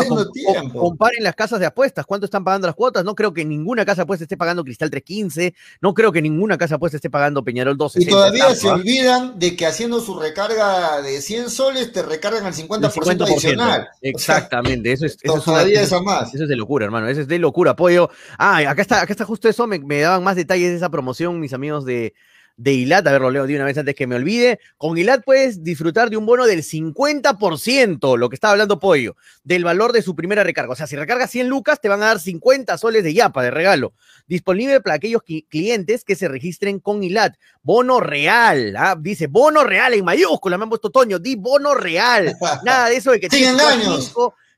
comparen las casas de apuestas, cuánto están pagando las cuotas. No creo que ninguna casa de apuestas esté pagando Cristal 315. No creo que ninguna casa de apuestas esté pagando Peñarol 12. Y todavía se olvidan de que haciendo su recarga de 100 soles te recargan al 50%, adicional. Exactamente, eso es, eso es todavía eso, más. Eso es de locura, hermano. Eso es de locura. Apoyo. Ah, acá está, acá está justo eso. Me, me daban más detalles de esa promoción, mis amigos de, de ILAT, a ver, lo leo de una vez antes que me olvide. Con ILAT puedes disfrutar de un bono del 50%, lo que estaba hablando Pollo, del valor de su primera recarga. O sea, si recargas 100 lucas, te van a dar 50 soles de yapa de regalo. Disponible para aquellos clientes que se registren con ILAT. Bono real, ¿ah? dice bono real en mayúscula, me han puesto Toño, di bono real. Nada de eso de que Sin engaños.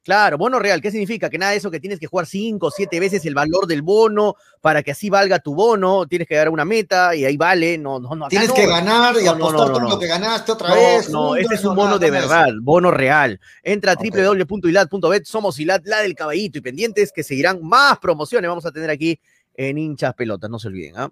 Claro, bono real, ¿qué significa? Que nada de eso que tienes que jugar cinco o siete veces el valor del bono para que así valga tu bono, tienes que dar una meta y ahí vale, no, no, no. Tienes que ganar y apostar todo lo que ganaste otra vez. No, este es un bono de verdad, bono real. Entra a www.ilad.bet, somos Ilad, la del caballito y pendientes que seguirán más promociones, vamos a tener aquí en hinchas pelotas, no se olviden, ¿ah?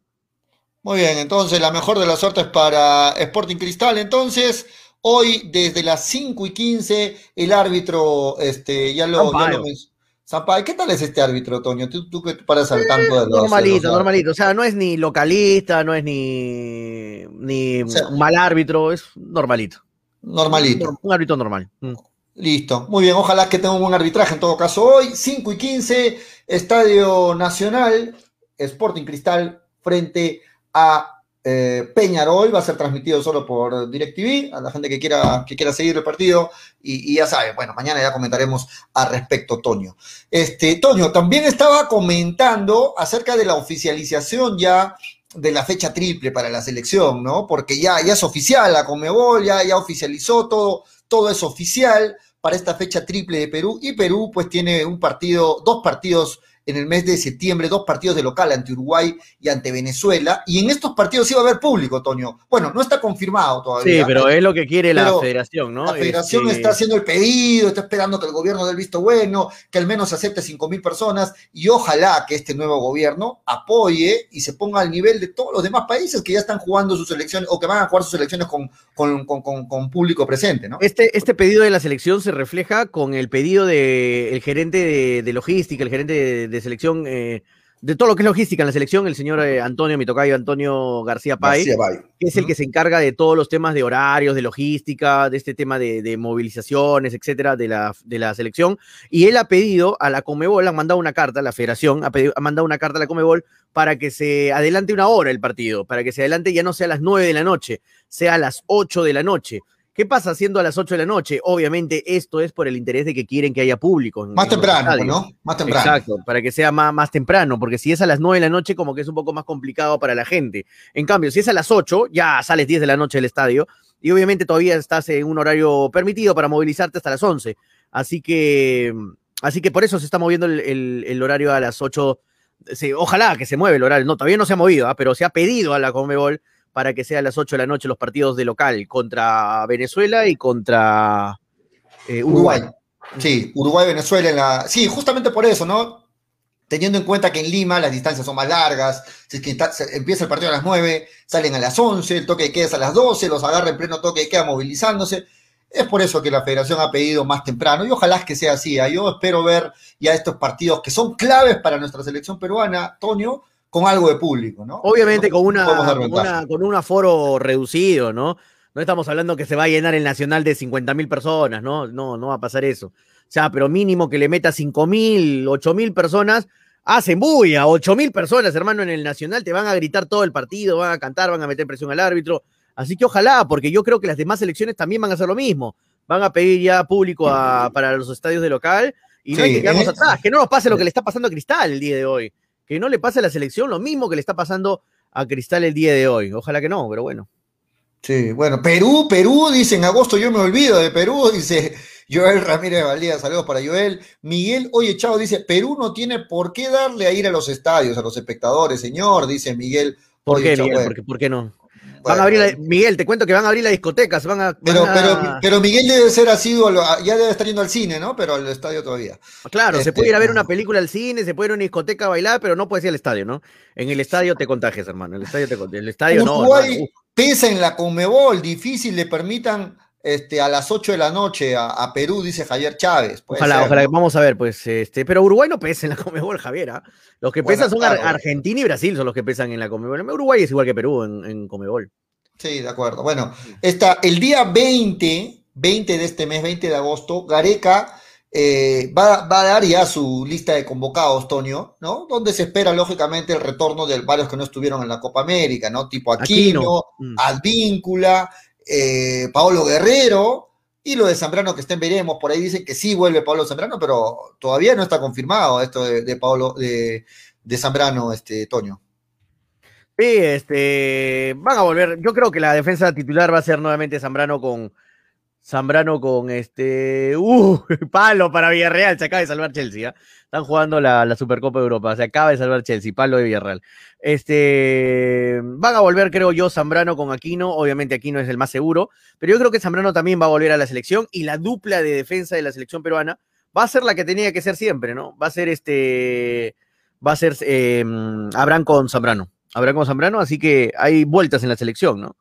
Muy bien, entonces la mejor de las suertes para Sporting Cristal, entonces. Hoy, desde las 5 y 15, el árbitro, este, ya lo, ya ¿qué tal es este árbitro, Toño? Tú, tú que paras al tanto de los. Normalito, normalito. O sea, no es ni localista, no es ni, ni un mal árbitro, es normalito. Normalito. Un árbitro normal. Mm. Listo. Muy bien, ojalá que tenga un buen arbitraje en todo caso hoy. 5 y 15, Estadio Nacional, Sporting Cristal frente a eh, Peñarol va a ser transmitido solo por DirecTV, a la gente que quiera, que quiera seguir el partido, y, ya sabe, bueno, mañana ya comentaremos al respecto, Toño. Este, Toño, también estaba comentando acerca de la oficialización ya de la fecha triple para la selección, ¿no? Porque ya, ya es oficial, la Comebol ya, ya oficializó todo, todo es oficial para esta fecha triple de Perú, y Perú pues tiene un partido, dos partidos en el mes de septiembre dos partidos de local ante Uruguay y ante Venezuela. Y en estos partidos iba a haber público, Toño. Bueno, no está confirmado todavía. Sí, pero es lo que quiere la federación, ¿no? La federación este está haciendo el pedido, está esperando que el gobierno dé el visto bueno, que al menos acepte 5 mil personas y ojalá que este nuevo gobierno apoye y se ponga al nivel de todos los demás países que ya están jugando sus elecciones o que van a jugar sus elecciones con, con, público presente, ¿no? Este, este pedido de la selección se refleja con el pedido del gerente de, de logística, el gerente de de selección, eh, de todo lo que es logística en la selección, el señor eh, Antonio Mitocayo, Antonio García Pay, que es el que se encarga de todos los temas de horarios, de logística, de este tema de, movilizaciones, etcétera, de la, de la selección. Y él ha pedido a la Comebol, ha mandado una carta, a la federación ha, ha mandado una carta a la Comebol para que se adelante una hora el partido, para que se adelante ya no sea a las 9 de la noche, sea a las 8 de la noche. ¿Qué pasa siendo a las 8 de la noche? Obviamente esto es por el interés de que quieren que haya público. más temprano, ¿no? Más temprano. Exacto, para que sea más, más, temprano, porque si es a las 9 de la noche como que es un poco más complicado para la gente. En cambio, si es a las 8, ya sales 10 de la noche del estadio y obviamente todavía estás en un horario permitido para movilizarte hasta las 11. Así que, así que por eso se está moviendo el, horario a las 8. ojalá que se mueva el horario. No, todavía no se ha movido, ¿ah? pero se ha pedido a la Conmebol para que sea a las 8 de la noche los partidos de local contra Venezuela y contra eh, Uruguay. Sí, Uruguay, Venezuela en la. Sí, justamente por eso, ¿no? Teniendo en cuenta que en Lima las distancias son más largas, si es que empieza el partido a las 9, salen a las 11, el toque de queda es a las 12, los agarra en pleno toque de queda movilizándose. Es por eso que la federación ha pedido más temprano y ojalá que sea así. ¿ah? Yo espero ver ya estos partidos que son claves para nuestra selección peruana, Tonio, con algo de público, ¿no? Obviamente con, una, con, un aforo reducido, ¿no? No estamos hablando que se va a llenar el Nacional de 50 mil personas, ¿no? No, no va a pasar eso. O sea, pero mínimo que le meta 5 mil, 8 mil personas, hacen bulla, 8 mil personas, hermano, en el Nacional, te van a gritar todo el partido, van a cantar, van a meter presión al árbitro. Así que ojalá, porque yo creo que las demás elecciones también van a hacer lo mismo. Van a pedir ya público para los estadios de local y no hay que quedarnos atrás, que no nos pase lo que le está pasando a Cristal el día de hoy que no le pase a la selección lo mismo que le está pasando a Cristal el día de hoy. Ojalá que no, pero bueno. Sí, bueno, Perú, Perú, dice en agosto yo me olvido de Perú, dice Joel Ramírez Valdía, saludos para Joel. Miguel, oye, chao, dice, Perú no tiene por qué darle a ir a los estadios, a los espectadores, señor, dice Miguel. ¿Por qué, Miguel? ¿Por qué, no? Van a abrir la, Miguel, te cuento que van a abrir las discotecas, van a. Pero, van a... pero, pero Miguel debe ser así, ya debe estar yendo al cine, ¿no? Pero al estadio todavía. Claro, este, se puede ir a ver una película al cine, se puede ir a una discoteca a bailar, pero no puede ir al estadio, ¿no? En el estadio te contagias, hermano. El estadio te El estadio Uruguay no. pesa en la Conmebol, difícil le permitan este, a las 8 de la noche a, Perú, dice Javier Chávez. Ojalá, ojalá, vamos a ver, pues, este, pero Uruguay no pesa en la Comebol, Javier. ¿ah? Los que pesan son Argentina y Brasil, son los que pesan en la Comebol. Uruguay es igual que Perú en, en Comebol. Sí, de acuerdo. Bueno, está el día 20, 20 de este mes, 20 de agosto, Gareca eh, va, a dar ya su lista de convocados, Tonio, ¿no? Donde se espera, lógicamente, el retorno de varios que no estuvieron en la Copa América, ¿no? Tipo Aquino, Aquino. Mm. Advíncula, eh, Paolo Guerrero y lo de Zambrano que estén veremos, por ahí dicen que sí vuelve Pablo Zambrano, pero todavía no está confirmado esto de, de Pablo de, de, Zambrano, este Toño. Sí, este van a volver. Yo creo que la defensa titular va a ser nuevamente Zambrano con Zambrano con este uh, palo para Villarreal, se acaba de salvar Chelsea. ¿eh? Están jugando la, Supercopa de Europa. Se acaba de salvar Chelsea, palo de Villarreal. Este, van a volver, creo yo, Zambrano con Aquino. Obviamente Aquino es el más seguro, pero yo creo que Zambrano también va a volver a la selección y la dupla de defensa de la selección peruana va a ser la que tenía que ser siempre, ¿no? Va a ser este, va a ser eh, con Zambrano. Abraham con Zambrano, así que hay vueltas en la selección, ¿no?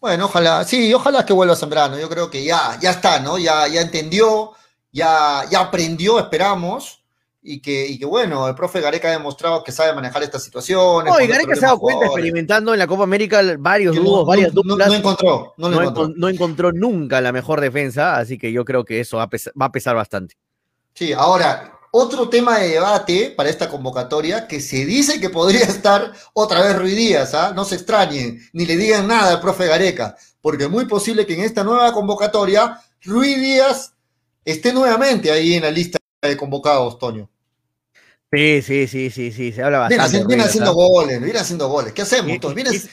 Bueno, ojalá, sí, ojalá que vuelva Zambrano. Yo creo que ya, ya está, ¿no? Ya, ya entendió, ya, ya aprendió, esperamos y que, y que bueno, el profe Gareca ha demostrado que sabe manejar estas situaciones. No, y Gareca se ha dado cuenta experimentando en la Copa América varios dúos, varias duplas. No, encontró, no, encontró. no, encontró. nunca la mejor defensa, así que yo creo que eso va a, pesar, va a pesar bastante. Sí, ahora, otro tema de debate para esta convocatoria que se dice que podría estar otra vez Ruiz Díaz, ¿ah? no se extrañen, ni le digan nada al profe Gareca, porque es muy posible que en esta nueva convocatoria Ruiz Díaz esté nuevamente ahí en la lista de convocados, Toño. Sí, sí, sí, sí, sí, se habla bastante. Viene, haciendo goles, viene haciendo goles. ¿Qué hacemos?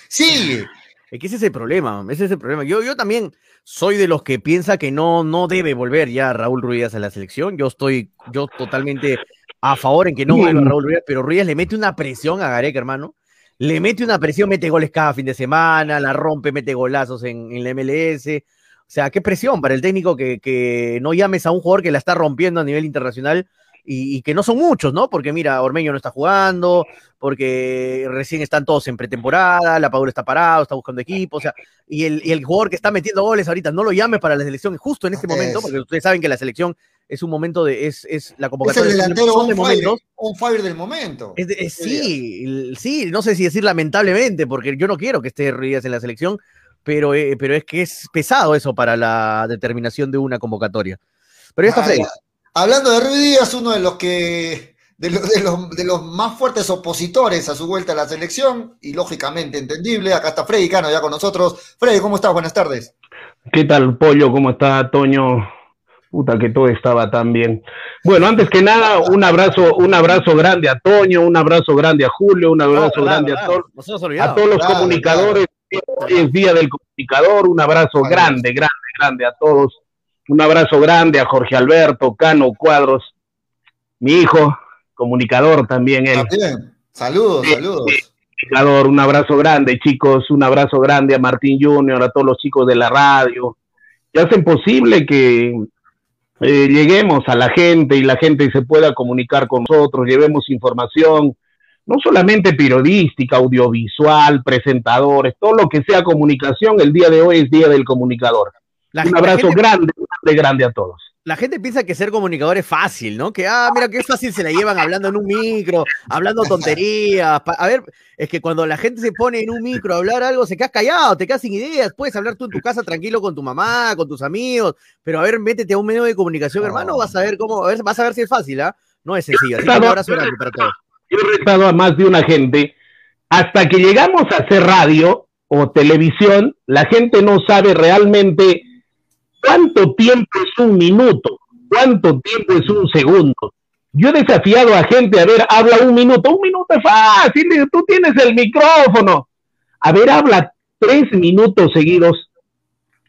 sigue. Es que ese es el problema, ese es el problema. Yo, yo también soy de los que piensa que no, no debe volver ya Raúl Ruiz a la selección. Yo estoy, yo totalmente a favor en que no vuelva Raúl Ruiz, pero Ruiz le mete una presión a Gareca, hermano. Le mete una presión, mete goles cada fin de semana, la rompe, mete golazos en, en la MLS. O sea, qué presión para el técnico que, que no llames a un jugador que la está rompiendo a nivel internacional y, que no son muchos, ¿no? Porque mira, Ormeño no está jugando, porque recién están todos en pretemporada, la Padura está parado, está buscando equipo, o sea, y el, y el jugador que está metiendo goles ahorita no lo llame para la selección justo en este momento, porque ustedes saben que la selección es un momento de, es, es la convocatoria. Es el delantero de un fire del momento. sí, sí, no sé si decir lamentablemente, porque yo no quiero que esté Ruiz en la selección, pero, eh, pero es que es pesado eso para la determinación de una convocatoria. Pero ya está Freddy. Hablando de Ruiz Díaz, uno de los que de los, de, los, más fuertes opositores a su vuelta a la selección, y lógicamente entendible. Acá está Freddy Cano ya con nosotros. Freddy, ¿cómo estás? Buenas tardes. ¿Qué tal, Pollo? ¿Cómo está, Toño? Puta que todo estaba tan bien. Bueno, antes que nada, un abrazo, un abrazo grande a Toño, un abrazo grande a Julio, un abrazo grande a, todos, a todos los comunicadores. Es Día del Comunicador, un abrazo grande, grande, grande a todos un abrazo grande a Jorge Alberto, Cano Cuadros, mi hijo, comunicador también él. Saludos, saludos. Comunicador, un abrazo grande, chicos, un abrazo grande a Martín Junior, a todos los chicos de la radio, que hacen posible que eh, lleguemos a la gente y la gente se pueda comunicar con nosotros, llevemos información, no solamente periodística, audiovisual, presentadores, todo lo que sea comunicación, el día de hoy es Día del Comunicador un abrazo grande, grande, grande a todos. La gente piensa que ser comunicador es fácil, ¿no? Que, ah, mira qué fácil se la llevan hablando en un micro, hablando tonterías. A ver, es que cuando la gente se pone en un micro a hablar algo, se quedas callado, te quedas sin ideas. Puedes hablar tú en tu casa tranquilo con tu mamá, con tus amigos, pero a ver, métete a un medio de comunicación, hermano, vas a ver cómo, a ver, vas a ver si es fácil, ¿ah? No es sencillo. un abrazo grande para todos. Yo he retado a más de una gente, hasta que llegamos a hacer radio o televisión, la gente no sabe realmente ¿Cuánto tiempo es un minuto? ¿Cuánto tiempo es un segundo? Yo he desafiado a gente, a ver, habla un minuto, un minuto es fácil, tú tienes el micrófono. A ver, habla tres minutos seguidos.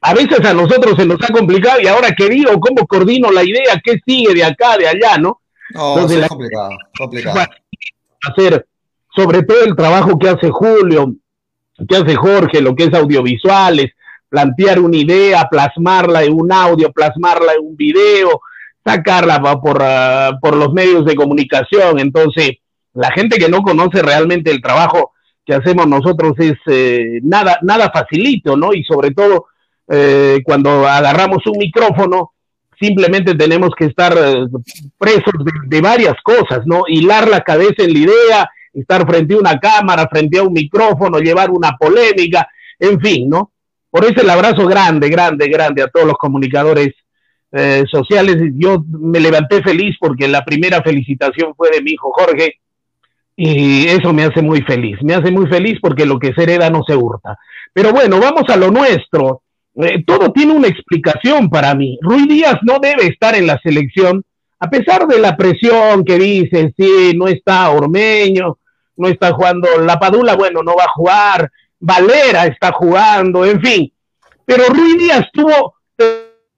A veces a nosotros se nos ha complicado y ahora qué digo, cómo coordino la idea, qué sigue de acá, de allá, ¿no? No, es complicado, complicado. Hacer, sobre todo el trabajo que hace Julio, que hace Jorge, lo que es audiovisuales, plantear una idea, plasmarla en un audio, plasmarla en un video, sacarla por, uh, por los medios de comunicación. Entonces, la gente que no conoce realmente el trabajo que hacemos nosotros es eh, nada, nada facilito, ¿no? Y sobre todo eh, cuando agarramos un micrófono, simplemente tenemos que estar eh, presos de, de, varias cosas, ¿no? Hilar la cabeza en la idea, estar frente a una cámara, frente a un micrófono, llevar una polémica, en fin, ¿no? Por eso el abrazo grande, grande, grande a todos los comunicadores eh, sociales. Yo me levanté feliz porque la primera felicitación fue de mi hijo Jorge y eso me hace muy feliz. Me hace muy feliz porque lo que se hereda no se hurta. Pero bueno, vamos a lo nuestro. Eh, todo tiene una explicación para mí. Rui Díaz no debe estar en la selección, a pesar de la presión que dicen, sí, no está Ormeño, no está jugando La Padula, bueno, no va a jugar, Valera está jugando, en fin. Pero Rui Díaz tuvo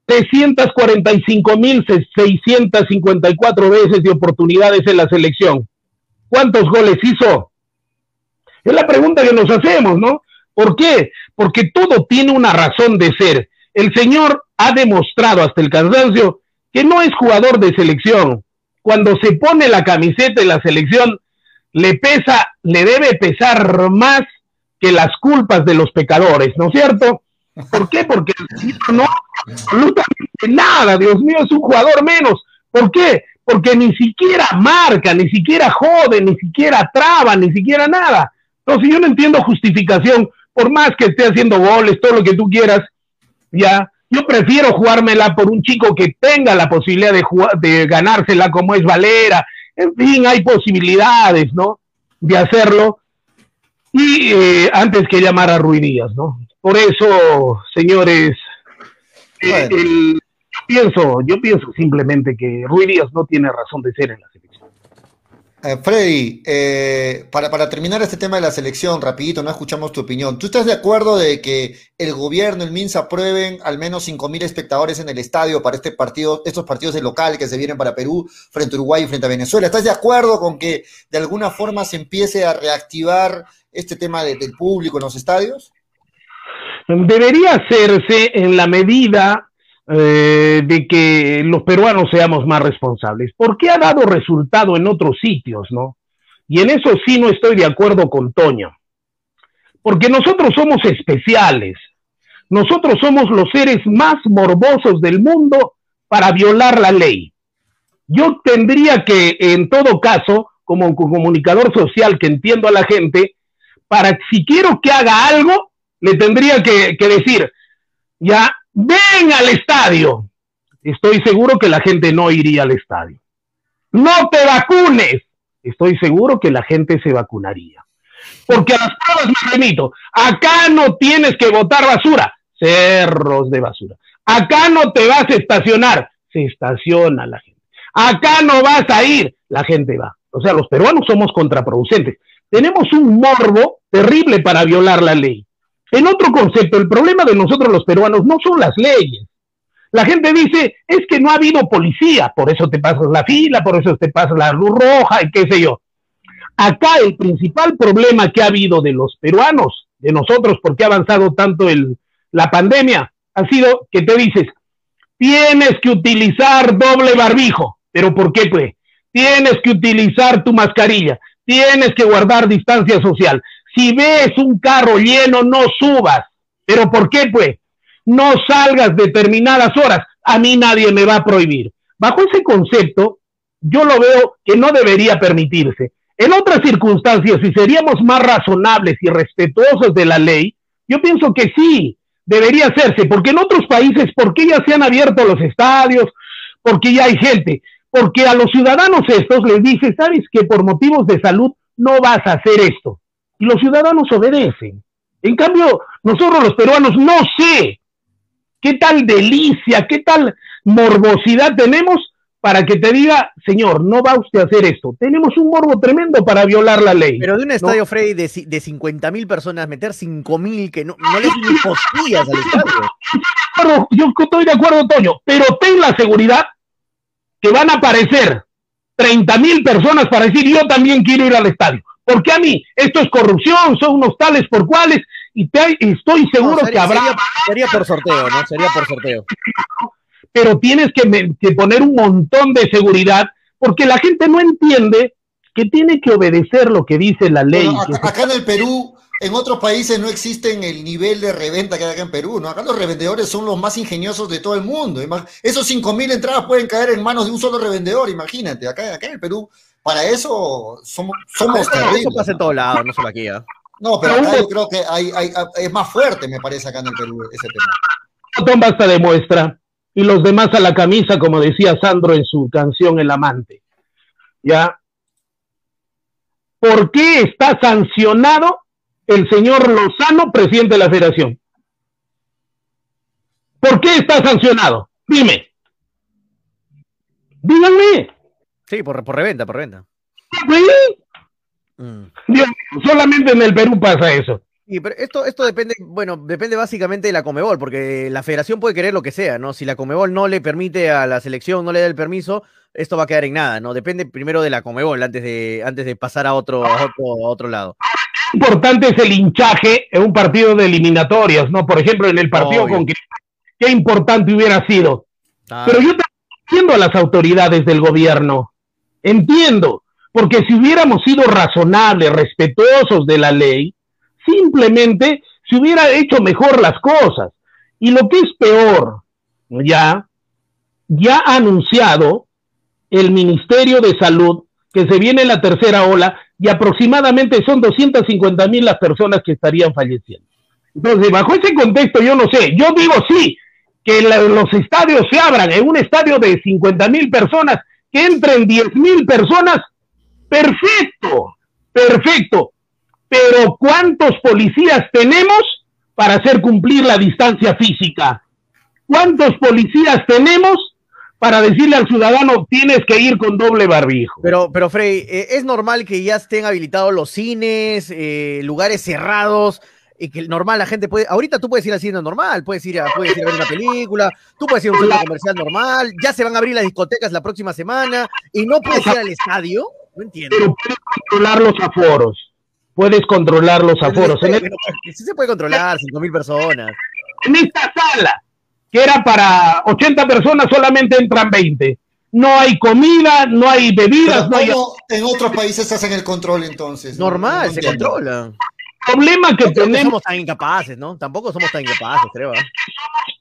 345.654 veces de oportunidades en la selección. ¿Cuántos goles hizo? Es la pregunta que nos hacemos, ¿no? ¿Por qué? Porque todo tiene una razón de ser. El señor ha demostrado hasta el cansancio que no es jugador de selección. Cuando se pone la camiseta en la selección, le pesa, le debe pesar más que las culpas de los pecadores, ¿no es cierto? ¿Por qué? Porque no absolutamente nada, Dios mío, es un jugador menos. ¿Por qué? Porque ni siquiera marca, ni siquiera jode, ni siquiera traba, ni siquiera nada. Entonces yo no entiendo justificación, por más que esté haciendo goles, todo lo que tú quieras, ya. Yo prefiero jugármela por un chico que tenga la posibilidad de, de ganársela como es Valera. En fin, hay posibilidades, ¿no? De hacerlo. Y eh, antes que llamar a Rui Díaz, ¿no? Por eso, señores, eh, el, yo, pienso, yo pienso simplemente que Rui Díaz no tiene razón de ser en la selección. Eh, Freddy, eh, para, para, terminar este tema de la selección, rapidito, no escuchamos tu opinión. ¿Tú estás de acuerdo de que el gobierno, el MINSA, aprueben al menos 5.000 espectadores en el estadio para este partido, estos partidos de local que se vienen para Perú, frente a Uruguay y frente a Venezuela? ¿Estás de acuerdo con que de alguna forma se empiece a reactivar este tema de, del público en los estadios? debería hacerse en la medida eh, de que los peruanos seamos más responsables, porque ha dado resultado en otros sitios, ¿no? Y en eso sí no estoy de acuerdo con Toño, porque nosotros somos especiales, nosotros somos los seres más morbosos del mundo para violar la ley. Yo tendría que, en todo caso, como comunicador social que entiendo a la gente, para si quiero que haga algo, le tendría que, que decir, ya, ven al estadio. Estoy seguro que la gente no iría al estadio. No te vacunes. Estoy seguro que la gente se vacunaría. Porque a las pruebas me remito. Acá no tienes que botar basura. Cerros de basura. Acá no te vas a estacionar. Se estaciona la gente. Acá no vas a ir. La gente va. O sea, los peruanos somos contraproducentes. Tenemos un morbo terrible para violar la ley. En otro concepto, el problema de nosotros los peruanos no son las leyes. La gente dice, es que no ha habido policía, por eso te pasas la fila, por eso te pasas la luz roja y qué sé yo. Acá el principal problema que ha habido de los peruanos, de nosotros, porque ha avanzado tanto el, la pandemia, ha sido que te dices, tienes que utilizar doble barbijo. ¿Pero por qué, pues? Tienes que utilizar tu mascarilla, tienes que guardar distancia social, si ves un carro lleno, no subas. ¿Pero por qué, pues? No salgas determinadas horas. A mí nadie me va a prohibir. Bajo ese concepto, yo lo veo que no debería permitirse. En otras circunstancias, si seríamos más razonables y respetuosos de la ley, yo pienso que sí, debería hacerse, porque en otros países, ¿por qué ya se han abierto los estadios? Porque ya hay gente. Porque a los ciudadanos estos les dice, ¿sabes que por motivos de salud no vas a hacer esto? Y los ciudadanos obedecen. En cambio, nosotros los peruanos no sé qué tal delicia, qué tal morbosidad tenemos para que te diga, señor, no va usted a hacer esto. Tenemos un morbo tremendo para violar la ley. Pero de un estadio, ¿no? Freddy, de, de 50 mil personas, meter 5 mil que no, no le ni postillas al estadio. Yo estoy de acuerdo, Toño, pero ten la seguridad que van a aparecer 30 mil personas para decir, yo también quiero ir al estadio Porque a mí esto es corrupción, son unos tales por cuales, y te- estoy seguro No, que habrá, sería- sería por sorteo, ¿no? Sería por sorteo. pero tienes que, me- que poner un montón de seguridad, porque la gente no entiende que tiene que obedecer lo que dice la ley. Bueno, acá, acá en el Perú, en otros países no existen el nivel de reventa que hay acá en Perú, ¿no? Acá los revendedores son los más ingeniosos de todo el mundo. Esos 5.000 entradas pueden caer en manos de un solo revendedor, imagínate. Acá, acá en el Perú, para eso somos, somos Eso, terribles. eso pasa en ¿no? todos lados, no solo aquí. ¿ah? No, pero acá yo creo que hay, hay- es más fuerte, me parece, acá en el Perú ese tema. botón basta de muestra y los demás a la camisa, como decía Sandro en su canción El Amante. ¿Ya? ¿Por qué está sancionado el señor Lozano, presidente de la federación? ¿Por qué está sancionado? Dime. Díganme. Sí, por, por reventa, por reventa. ¿Sí? Mm. Dios mío, solamente en el Perú pasa eso. Sí, pero esto, esto depende, bueno, depende básicamente de la Comebol, porque la federación puede querer lo que sea, ¿no? Si la Comebol no le permite a la selección, no le da el permiso, esto va a quedar en nada, ¿no? Depende primero de la Comebol antes de, antes de pasar a otro, a otro, a otro lado. importante es el hinchaje en un partido de eliminatorias, ¿no? Por ejemplo, en el partido Obvio. con Cristal, qué importante hubiera sido. Ah, Pero yo también entiendo a las autoridades del gobierno. Entiendo, porque si hubiéramos sido razonables, respetuosos de la ley, simplemente se hubiera hecho mejor las cosas. Y lo que es peor, ya, ya ha anunciado el Ministerio de Salud que se viene la tercera ola y aproximadamente son 250 mil las personas que estarían falleciendo. Entonces, bajo ese contexto, yo no sé, yo digo sí, que los estadios se abran, en un estadio de 50 mil personas, que entren 10 mil personas, perfecto, perfecto. Pero ¿cuántos policías tenemos para hacer cumplir la distancia física? ¿Cuántos policías tenemos para decirle al ciudadano tienes que ir con doble barbijo? Pero, pero Frey, eh, es normal que ya estén habilitados los cines, eh, lugares cerrados, y que normal la gente puede. Ahorita tú puedes ir al cine normal, puedes ir a, puedes ir a ver una película, tú puedes ir a un centro comercial normal, ya se van a abrir las discotecas la próxima semana, y no puedes ir al estadio. No entiendo. Pero puedes controlar los aforos. Puedes controlar los aforos. El- Pero, sí se puede controlar, 5 mil personas. en esta sala, que era para 80 personas, solamente entran 20. No hay comida, no hay Pero bebidas, no hay ¿cómo en otros países hacen el control entonces? No- Normal, no se controla. Problema que tenemos somos tan incapaces, ¿no? Tampoco somos tan incapaces, creo. ¿ah?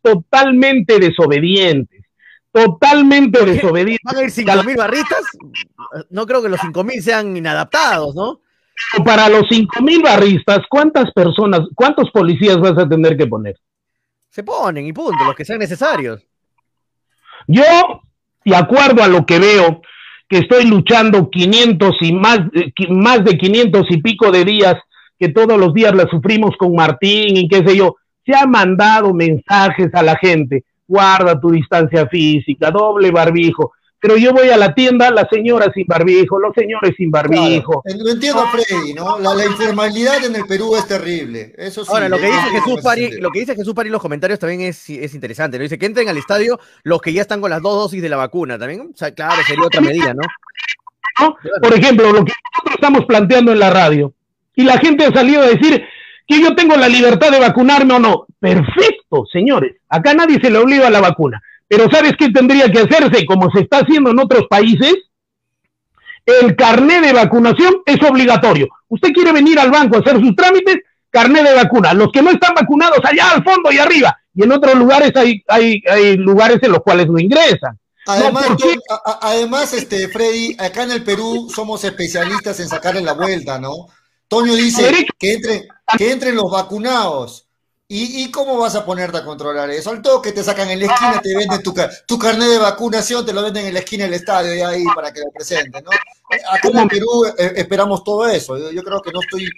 totalmente desobedientes. Totalmente desobedientes. ¿Van a ir 5 mil barritas? No creo que los 5 mil sean inadaptados, ¿no? Para los 5.000 barristas, ¿cuántas personas, cuántos policías vas a tener que poner? Se ponen y punto, los que sean necesarios. Yo, de acuerdo a lo que veo, que estoy luchando 500 y más, eh, más de 500 y pico de días, que todos los días la sufrimos con Martín y qué sé yo, se han mandado mensajes a la gente, guarda tu distancia física, doble barbijo, pero yo voy a la tienda, la señora sin barbijo, los señores sin barbijo. Claro, lo entiendo, Freddy, ¿no? La, la informalidad en el Perú es terrible. Eso sí. Ahora, lo que eso dice Jesús Pari, lo que dice Jesús Pari en los comentarios también es, es interesante. ¿no? Dice que entren al estadio los que ya están con las dos dosis de la vacuna. También, o sea, claro, sería otra medida, ¿no? ¿no? Por ejemplo, lo que nosotros estamos planteando en la radio, y la gente ha salido a decir que yo tengo la libertad de vacunarme o no. Perfecto, señores. Acá nadie se le obliga a la vacuna. Pero ¿sabes qué tendría que hacerse? Como se está haciendo en otros países, el carné de vacunación es obligatorio. Usted quiere venir al banco a hacer sus trámites, carné de vacuna. Los que no están vacunados allá al fondo y arriba. Y en otros lugares hay, hay, hay lugares en los cuales no ingresan. Además, yo- a- además, este, Freddy, acá en el Perú somos especialistas en sacarle la vuelta, ¿no? Toño dice que entren, que entren los vacunados. ¿Y, y cómo vas a ponerte a controlar eso? Al toque te sacan en la esquina, te venden tu, tu carnet de vacunación, te lo venden en la esquina del estadio y ahí para que lo presenten, ¿no? Eh, Acá en Perú eh, esperamos todo eso. Yo, yo creo que no estoy,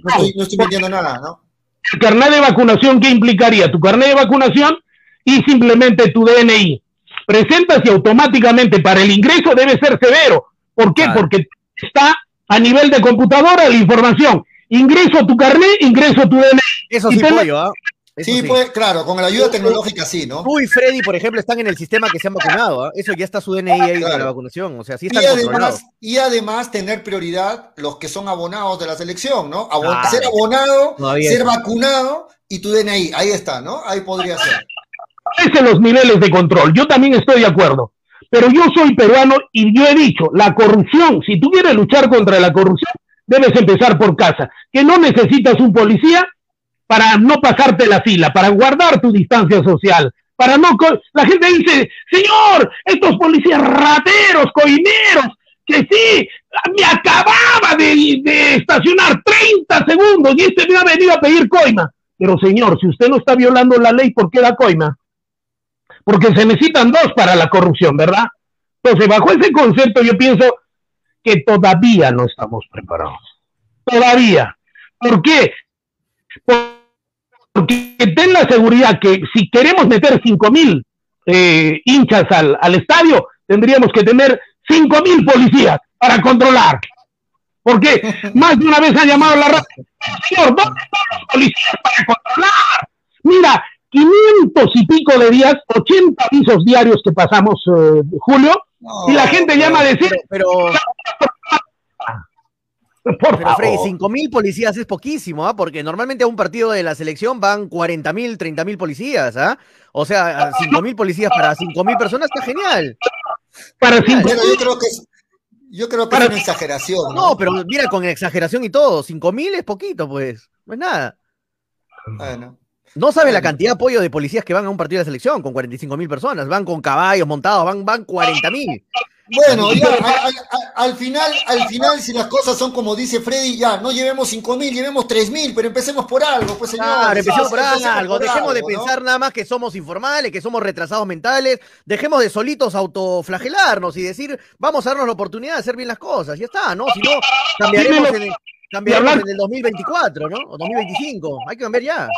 no estoy, no estoy mintiendo nada, ¿no? el carnet de vacunación, ¿qué implicaría? Tu carnet de vacunación y simplemente tu DNI. Presentas y automáticamente para el ingreso debe ser severo. ¿Por qué? Porque está a nivel de computadora la información. Ingreso tu carnet, ingreso tu DNI. Eso Y sí, pollo, ¿ah? Eso Sí, pues, claro, con la ayuda tecnológica sí, ¿no? Tú y Freddy, por ejemplo, están en el sistema que se han vacunado. ¿ah? Eso ya está su DNI ahí de Claro. la vacunación. O sea, sí Y están controlados. además, y además tener prioridad los que son abonados de la selección, ¿no? Ser abonado, Todavía ser eso. vacunado y tu DNI. Ahí está, ¿no? Ahí podría ser. Ese los niveles de control. Yo también estoy de acuerdo. Pero yo soy peruano y yo he dicho, la corrupción, si tú quieres luchar contra la corrupción, debes empezar por casa. Que no necesitas un policía para no pasarte la fila, para guardar tu distancia social, para no... La gente dice, señor, estos policías rateros, coineros, que sí, me acababa de, de estacionar 30 segundos y este me ha venido a pedir coima. Pero señor, si usted no está violando la ley, ¿por qué da coima? Porque se necesitan dos para la corrupción, ¿verdad? Entonces, bajo ese concepto, yo pienso que todavía no estamos preparados. Todavía. ¿Por qué? Por- Porque ten la seguridad que si queremos meter 5 mil eh, hinchas al, al estadio, tendríamos que tener 5 mil policías para controlar. Porque más de una vez han llamado a la radio. Señor, ¿dónde están los policías para controlar? Mira, 500 y pico de días, 80 avisos diarios que pasamos, eh, Julio, y la gente llama a decir, Pero, pero, por pero Freddy, favor. 5.000 policías es poquísimo, ¿ah? Porque normalmente a un partido de la selección van 40.000, 30.000 policías, ¿ah? O sea, 5.000 policías para 5.000 personas está genial. para cinco- Bueno, yo creo que es, yo creo que es una exageración, ¿no? No, pero mira, con exageración y todo, 5.000 es poquito, pues. No es nada. Bueno. No sabes la cantidad de apoyo de policías que van a un partido de la selección con 45.000 personas. Van con caballos montados, van, van 40.000. Bueno, ya, al, al- al final, al final, si las cosas son como dice Freddy, ya, no llevemos cinco mil, llevemos tres mil, pero empecemos por algo, pues señor. Claro, empecemos por empecemos algo. por Dejemos de pensar nada más que somos informales, que somos retrasados mentales. Dejemos de solitos autoflagelarnos y decir, vamos a darnos la oportunidad de hacer bien las cosas. Ya está, ¿no? Si no, cambiaremos en el, cambiaremos en el 2024, ¿no? O 2025. Hay que cambiar ya.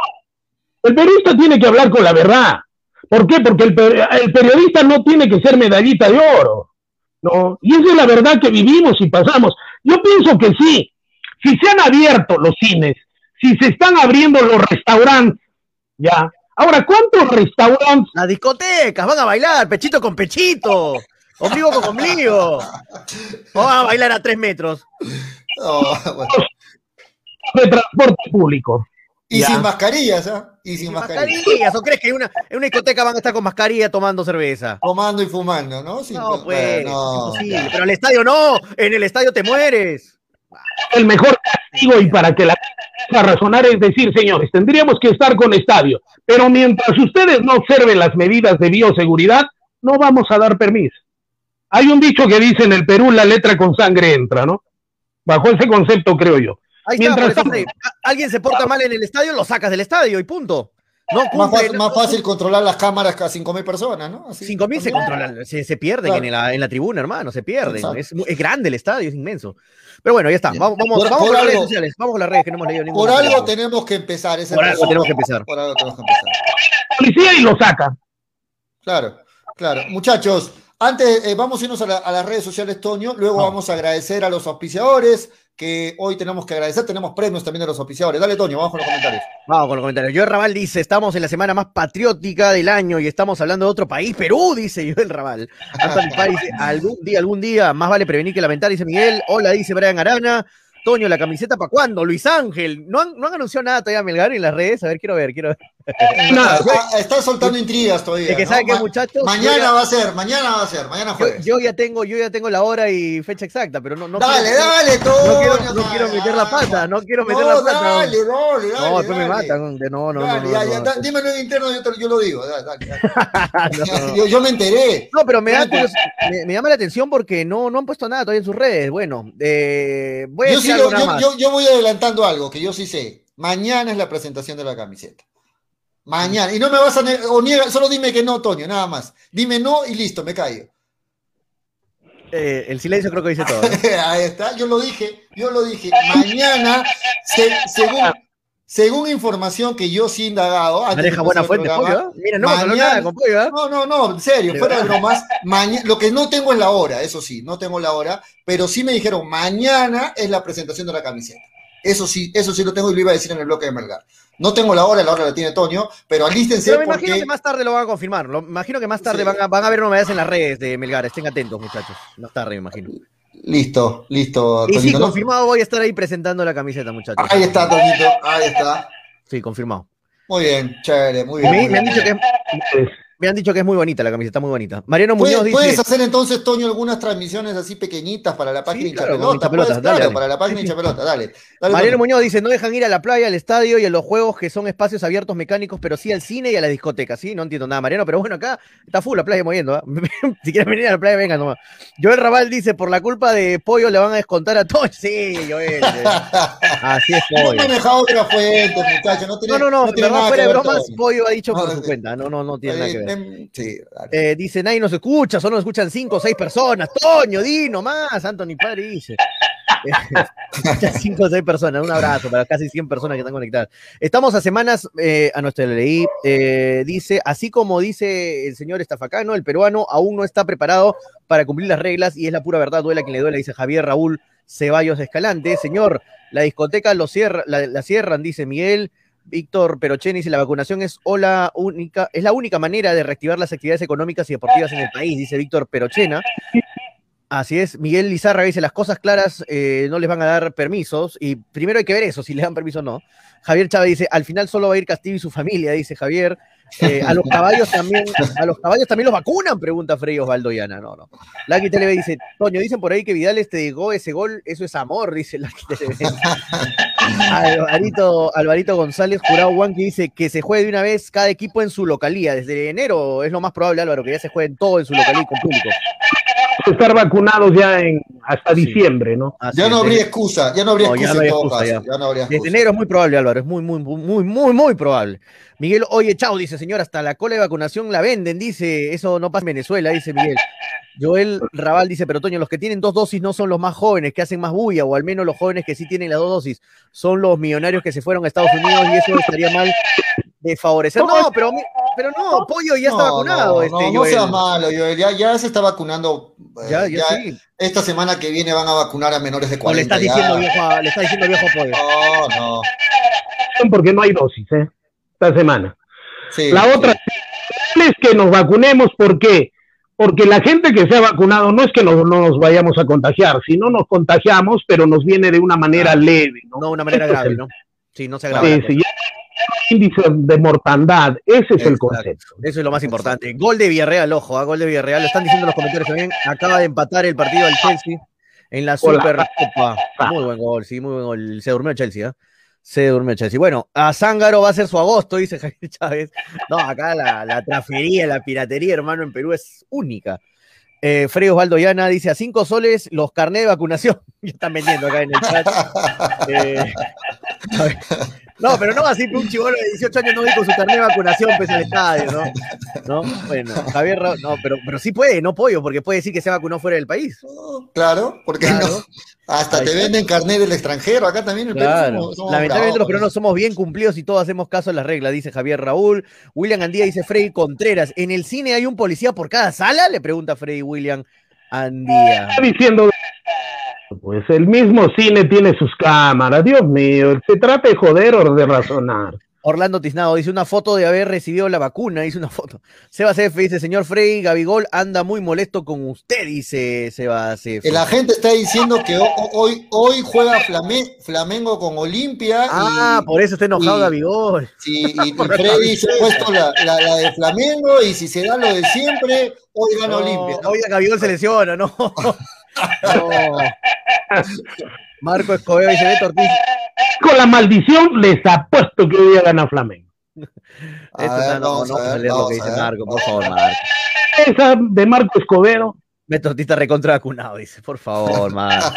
El periodista tiene que hablar con la verdad. ¿Por qué? Porque el, el periodista no tiene que ser medallita de oro. ¿no? Y esa es la verdad que vivimos y pasamos. Yo pienso que sí. Si se han abierto los cines, si se están abriendo los restaurantes, ya. Ahora, ¿cuántos restaurantes? Las discotecas, van a bailar, pechito con pechito. Ombligo con ombligo. O van a bailar a tres metros. No, bueno. de transporte público. Y Ya. sin mascarillas, ¿ah? Y sin Sin mascarillas. mascarillas. ¿O crees que en una, en una discoteca van a estar con mascarilla tomando cerveza? Tomando y fumando, ¿no? Sin- No, pues, bueno, imposible. Pero al estadio no, en el estadio te mueres. El mejor castigo y para que la a razonar es decir, señores, tendríamos que estar con estadio, pero mientras ustedes no observen las medidas de bioseguridad, no vamos a dar permiso. Hay un dicho que dice en el Perú, la letra con sangre entra, ¿no? Bajo ese concepto creo yo. Ahí está, Mientras por a- alguien se porta mal en el estadio, lo sacas del estadio y punto. No Más, fácil, no- más fácil controlar las cámaras que a 5.000 personas, ¿no? Así, 5.000 se controlan, se, se pierden Claro. en, la, en la tribuna, hermano, se pierden. Es, grande el estadio, es inmenso. Pero bueno, ya está. Vamos, vamos, Por- vamos por con las redes sociales. Vamos con las redes que no hemos leído. Por algo tenemos que empezar. ese Por algo tenemos que empezar. Por algo tenemos que empezar. Policía y lo saca. Claro, claro. Muchachos, antes eh, vamos a irnos a, la- a las redes sociales, Toño. Luego vamos a agradecer a los auspiciadores, que hoy tenemos que agradecer. Tenemos premios también de los auspiciadores. Dale, Toño, vamos con los comentarios. Vamos con los comentarios. Joel Raval dice, estamos en la semana más patriótica del año y estamos hablando de otro país, Perú, dice Joel Raval. Anthony Paz dice, algún día, algún día, más vale prevenir que lamentar, dice Miguel. Hola, dice Brian Arana. Toño, ¿la camiseta para cuándo? Luis Ángel. ¿No han, no han anunciado nada todavía Melgar en las redes? A ver, quiero ver, quiero ver. Nada, Ah, Están soltando intrigas todavía. Es que ¿no? sabe que, Ma- muchachos, Mañana ya- va a ser, mañana va a ser, mañana Yo, jueves. yo ya tengo, yo ya tengo la hora y fecha exacta, pero no, no dale, quiero, dale, no quiero, no dale, quiero meter la pata, no quiero meter No, la pata. dale, dale, dale. no, después me matan. de- No, no, Dale, no, ya, da- interno, yo, te- yo lo digo. dale, dale, yo, yo me enteré. No, pero me, da llama la atención porque no, no han puesto nada todavía en sus redes. Bueno, eh, voy a Yo, decir sí algo lo- nada yo, más. yo- yo voy adelantando algo que yo sí sé. Mañana es la presentación de la camiseta. Mañana. Y no me vas a negar, o niega, solo dime que no, Toño, nada más. Dime no y listo, me callo. Eh, el silencio creo que dice todo. ¿no? Ahí está, yo lo dije, yo lo dije. Mañana, se- según, según información que yo sí he indagado. Maneja buena fuente, programa, pollo. ¿eh? Mira, no hemos hablado mañana- nada con pollo. ¿eh? No, no, no, en serio, fuera de bromas. maña- lo que no tengo es la hora, eso sí, no tengo la hora, pero sí me dijeron, mañana es la presentación de la camiseta. Eso sí, eso sí lo tengo y lo iba a decir en el bloque de Melgar. No tengo la hora, la hora la tiene Toño, pero alístense Pero me imagino porque que más tarde lo van a confirmar. Lo, imagino que más tarde Sí. van, a, van a ver novedades en las redes de Melgar. Estén atentos, muchachos. Más tarde, me imagino. listo, listo, Y sí, Toñito, ¿no? confirmado voy a estar ahí presentando la camiseta, muchachos. Ahí está, Toñito, ahí está. Sí, confirmado. Muy bien, chévere, muy bien. Me, muy me han dicho que, me han dicho que es muy bonita la camiseta, muy bonita. Mariano ¿Puedes, Muñoz puedes dice. hacer entonces, Toño, algunas transmisiones así pequeñitas para la página Sí, claro, hincha con pelota? hinchapelotas, dale, claro, dale. para la página Sí, sí. hincha pelota, dale. dale Mariano Toño. Muñoz dice, no dejan ir a la playa, al estadio y a los juegos que son espacios abiertos mecánicos, pero sí al cine y a la discoteca, ¿sí? No entiendo nada, Mariano, pero bueno, acá está full la playa moviendo, ¿ah? Si quieren venir a la playa, vengan nomás. Joel Raval dice, por la culpa de Pollo le van a descontar a todos. Sí, Joel. eh. Así es No Pollo. maneja otra fuente, muchachos. No, tiene, No, no, no, tiene verdad, nada fuera de bromas. Pollo ha dicho por No, su cuenta. No, no, no tiene nada que ver. Eh, Sí, dale. Eh, dice, nadie nos escucha, solo nos escuchan cinco o seis personas. Toño, di nomás, Anthony Padre dice. Cinco o seis personas. Un abrazo para casi 100 personas que están conectadas. Estamos a semanas, eh, a nuestra leí, eh, dice, así como dice el señor Estafacano, el peruano aún no está preparado para cumplir las reglas y es la pura verdad, duela quien le duela, dice Javier Raúl Ceballos Escalante. Señor, la discoteca lo cierra, la, la cierran, dice Miguel. Víctor Perochen dice, la vacunación es, única, es la única manera de reactivar las actividades económicas y deportivas en el país, dice Víctor Perochena. Así es, Miguel Lizarra dice, las cosas claras eh, no les van a dar permisos, y primero hay que ver eso, si le dan permiso o no. Javier Chávez dice, al final solo va a ir Castillo y su familia, dice Javier. Eh, a los caballos también, a los caballos también los vacunan, pregunta Frey Osvaldo Yana. No, no. Lucky TV dice, Toño, dicen por ahí que Vidal este llegó ese gol, eso es amor, dice Lucky TV. Alvarito, Alvarito González, jurado Wanky dice que se juegue de una vez cada equipo en su localía. Desde enero es lo más probable, Álvaro, que ya se jueguen todo en su localía y con público. Estar vacunados ya en hasta Sí. diciembre, ¿no? Así Ya no habría excusa, ya no habría No, ya excusa no en todo excusa, caso. Ya no habría Desde excusa. enero es muy probable, Álvaro, es muy, muy, muy, muy, muy probable. Miguel, oye, chao, dice señor, hasta la cola de vacunación la venden, dice, eso no pasa en Venezuela, dice Miguel. Joel Raval dice, pero Toño, los que tienen dos dosis no son los más jóvenes, que hacen más bulla, o al menos los jóvenes que sí tienen las dos dosis, son los millonarios que se fueron a Estados Unidos y eso estaría mal de favorecer. No, pero, mi- pero no, Pollo ya está No, vacunado, no, este, no, no seas malo, Joel. Ya, ya se está vacunando. eh, Ya, ya, ya sí. Esta semana que viene van a vacunar a menores de O le 40. estás diciendo viejo, a- le estás diciendo viejo a Pollo. No, no. Porque no hay dosis, ¿eh? Esta semana. Sí, La sí. otra es que nos vacunemos, ¿por qué? Porque la gente que se ha vacunado no es que no, no nos vayamos a contagiar, sino nos contagiamos, pero nos viene de una manera leve, ¿no? No de una manera grave, el- ¿no? Sí, no se agrava. Sí, índice de mortandad, ese es el concepto. Eso es lo más importante. Gol de Villarreal, ojo, a gol de Villarreal. Lo están diciendo los comentarios también. Acaba de empatar el partido al Chelsea en la. Supercopa. Muy buen gol, sí, muy buen gol. Se durmió el Chelsea, ¿eh? Se durmió el Chelsea. Bueno, a Zángaro va a ser su agosto, dice Javier Chávez. No, acá la, la trafería, la piratería, hermano, en Perú es única. Eh, Freddy Osvaldo Llana dice a cinco soles los carnés de vacunación. Ya están vendiendo acá en el chat. Eh, a ver. No, pero no así, un chivolo de 18 años no ir con su carnet de vacunación pese al estadio, ¿no? ¿No? Bueno, Javier, Ra- no, pero, pero sí puede, no pollo, porque puede decir que se vacunó fuera del país. Claro, porque Claro. no. Hasta Ahí te está. venden carnet del extranjero. Acá también en el Perú Claro. somos- somos Lamentablemente los peruanos somos bien cumplidos y todos hacemos caso a las reglas, dice Javier Raúl. William Andía dice Freddy Contreras. ¿En el cine hay un policía por cada sala? Le pregunta Freddy William Andía. Está diciendo, pues el mismo cine tiene sus cámaras, Dios mío, ¿se trata de joder o de razonar? Orlando Tiznado dice una foto de haber recibido la vacuna, dice una foto. Sebas F dice, señor Frey, Gabigol anda muy molesto con usted, dice Sebas F. La gente está diciendo que ho- hoy, hoy juega Flame- Flamengo con Olimpia. Ah, y, por eso está enojado y- Gabigol. sí, y- y Freddy se ha puesto la, la- la de Flamengo y si se da lo de siempre, hoy gana No, Olimpia. ¿no? Oye, Gabigol se lesiona, no. No. Marco Escobedo dice, Beto Ortiz, Con la maldición les apuesto que hoy día gana Flamengo. A Esto ver, no, no, no. Marco, por favor, Marco. Esa de Marco Escobedo, Beto está recontra vacunado, dice, por favor, Marco.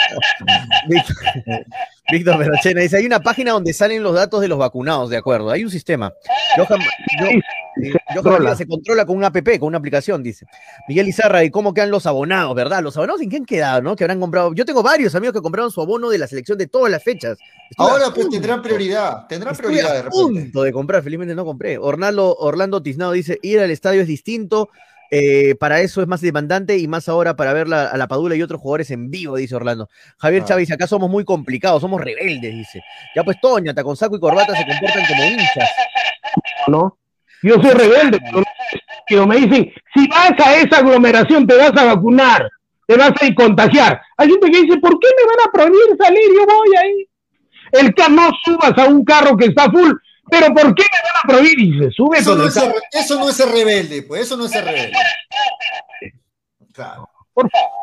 Víctor, Perochena dice, hay una página donde salen los datos de los vacunados, de acuerdo, hay un sistema. Johan, yo, se Johan controla. Rivas se controla con una app, con una aplicación, dice. Miguel Izarra, ¿y cómo quedan los abonados, verdad? ¿Los abonados en qué han quedado, no? Que habrán comprado. Yo tengo varios amigos que compraron su abono de la selección de todas las fechas. Ahora pues tendrán prioridad, tendrán prioridad de repente. punto de comprar, felizmente no compré. Orlando, Orlando Tiznado dice, ir al estadio es distinto. Eh, para eso es más demandante y más ahora para ver la- a la Padula y otros jugadores en vivo, dice Orlando. Javier Ah. Chávez, acá somos muy complicados, somos rebeldes, dice. Ya pues Toñata, con saco y corbata se comportan como hinchas. ¿no? Yo soy rebelde, pero, me dicen, si vas a esa aglomeración te vas a vacunar, te vas a contagiar. Hay gente que dice, ¿por qué me van a prohibir salir? Yo voy ahí. El que no subas a un carro que está full, pero ¿por qué me van a prohibir? Y se sube Eso no, es eso no es rebelde, pues eso no es rebelde. Claro. Por favor.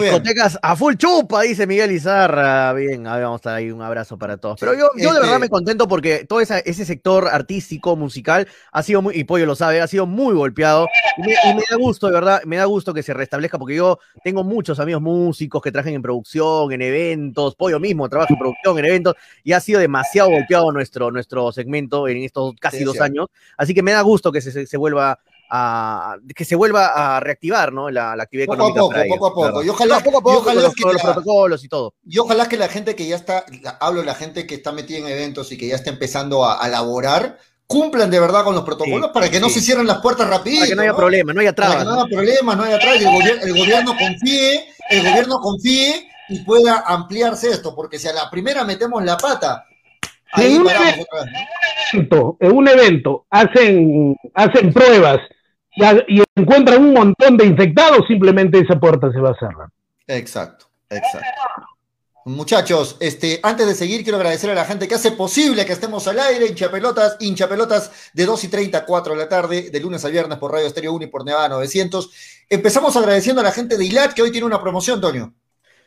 Discotecas a full chupa, dice Miguel Izarra. Bien, ahí vamos a estar ahí, un abrazo para todos. Pero yo, yo de Este- verdad me contento porque todo esa- ese sector artístico, musical, ha sido muy, y Pollo lo sabe, ha sido muy golpeado. Y me, y me da gusto, de verdad, me da gusto que se restablezca porque yo tengo muchos amigos músicos que trabajan en producción, en eventos, Pollo mismo trabaja en producción, en eventos, y ha sido demasiado golpeado nuestro, nuestro segmento en estos casi Sí, dos años. Así que me da gusto que se, se- se vuelva a que se vuelva a reactivar ¿no? la, la actividad Poco a económica. poco, para ellos, poco a poco. ¿verdad? Y ojalá- No, poco a y poco, ojalá con los, que con los la- protocolos y todo. Y ojalá que la gente que ya está, la- hablo de la gente que está metida en eventos y que ya está empezando a, a laborar, cumplan de verdad con los protocolos Sí, para que no se cierren las puertas rapidito. Para que no haya ¿no? problema, no haya Para trabas. que no haya problemas, no haya trabas, y el, gobier- el gobierno confíe, el gobierno confíe y pueda ampliarse esto, porque si a la primera metemos la pata, ahí Sí, paramos otra vez. ¿no? evento, en un evento hacen, hacen pruebas y, y encuentran un montón de infectados, simplemente esa puerta se va a cerrar. Exacto, exacto. Muchachos, este, antes de seguir, quiero agradecer a la gente que hace posible que estemos al aire, hinchapelotas, hinchapelotas de 2 y 30 a 4 de la tarde, de lunes a viernes por Radio Estéreo 1 y por Nevada 900. Empezamos agradeciendo a la gente de ILAT que hoy tiene una promoción, Toño.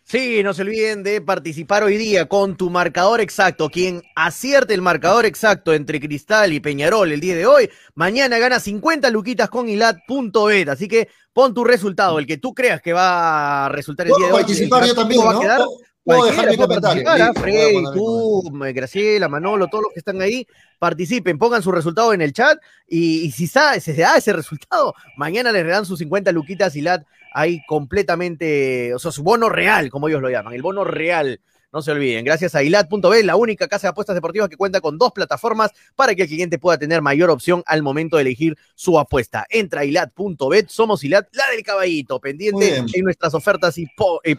Sí, no se olviden de participar hoy día con tu marcador exacto. Quien acierte el marcador exacto entre Cristal y Peñarol el día de hoy, mañana gana 50 luquitas con ilat.bet. Así que pon tu resultado, el que tú creas que va a resultar el día de hoy. participar el yo también, va a ¿no? quedar. Puedo- dejar mi comentario. ¿ah? Freddy, tú. Graciela, Manolo, todos los que están ahí, participen, pongan su resultado en el chat y, y si se da ese resultado, mañana les dan sus 50 luquitas y lat ahí completamente, o sea, su bono real, como ellos lo llaman, el bono real. No se olviden, gracias a ilat.b, la única casa de apuestas deportivas que cuenta con dos plataformas para que el cliente pueda tener mayor opción al momento de elegir su apuesta. Entra a ilat.bet, somos ilat, la del caballito, pendiente en nuestras ofertas y,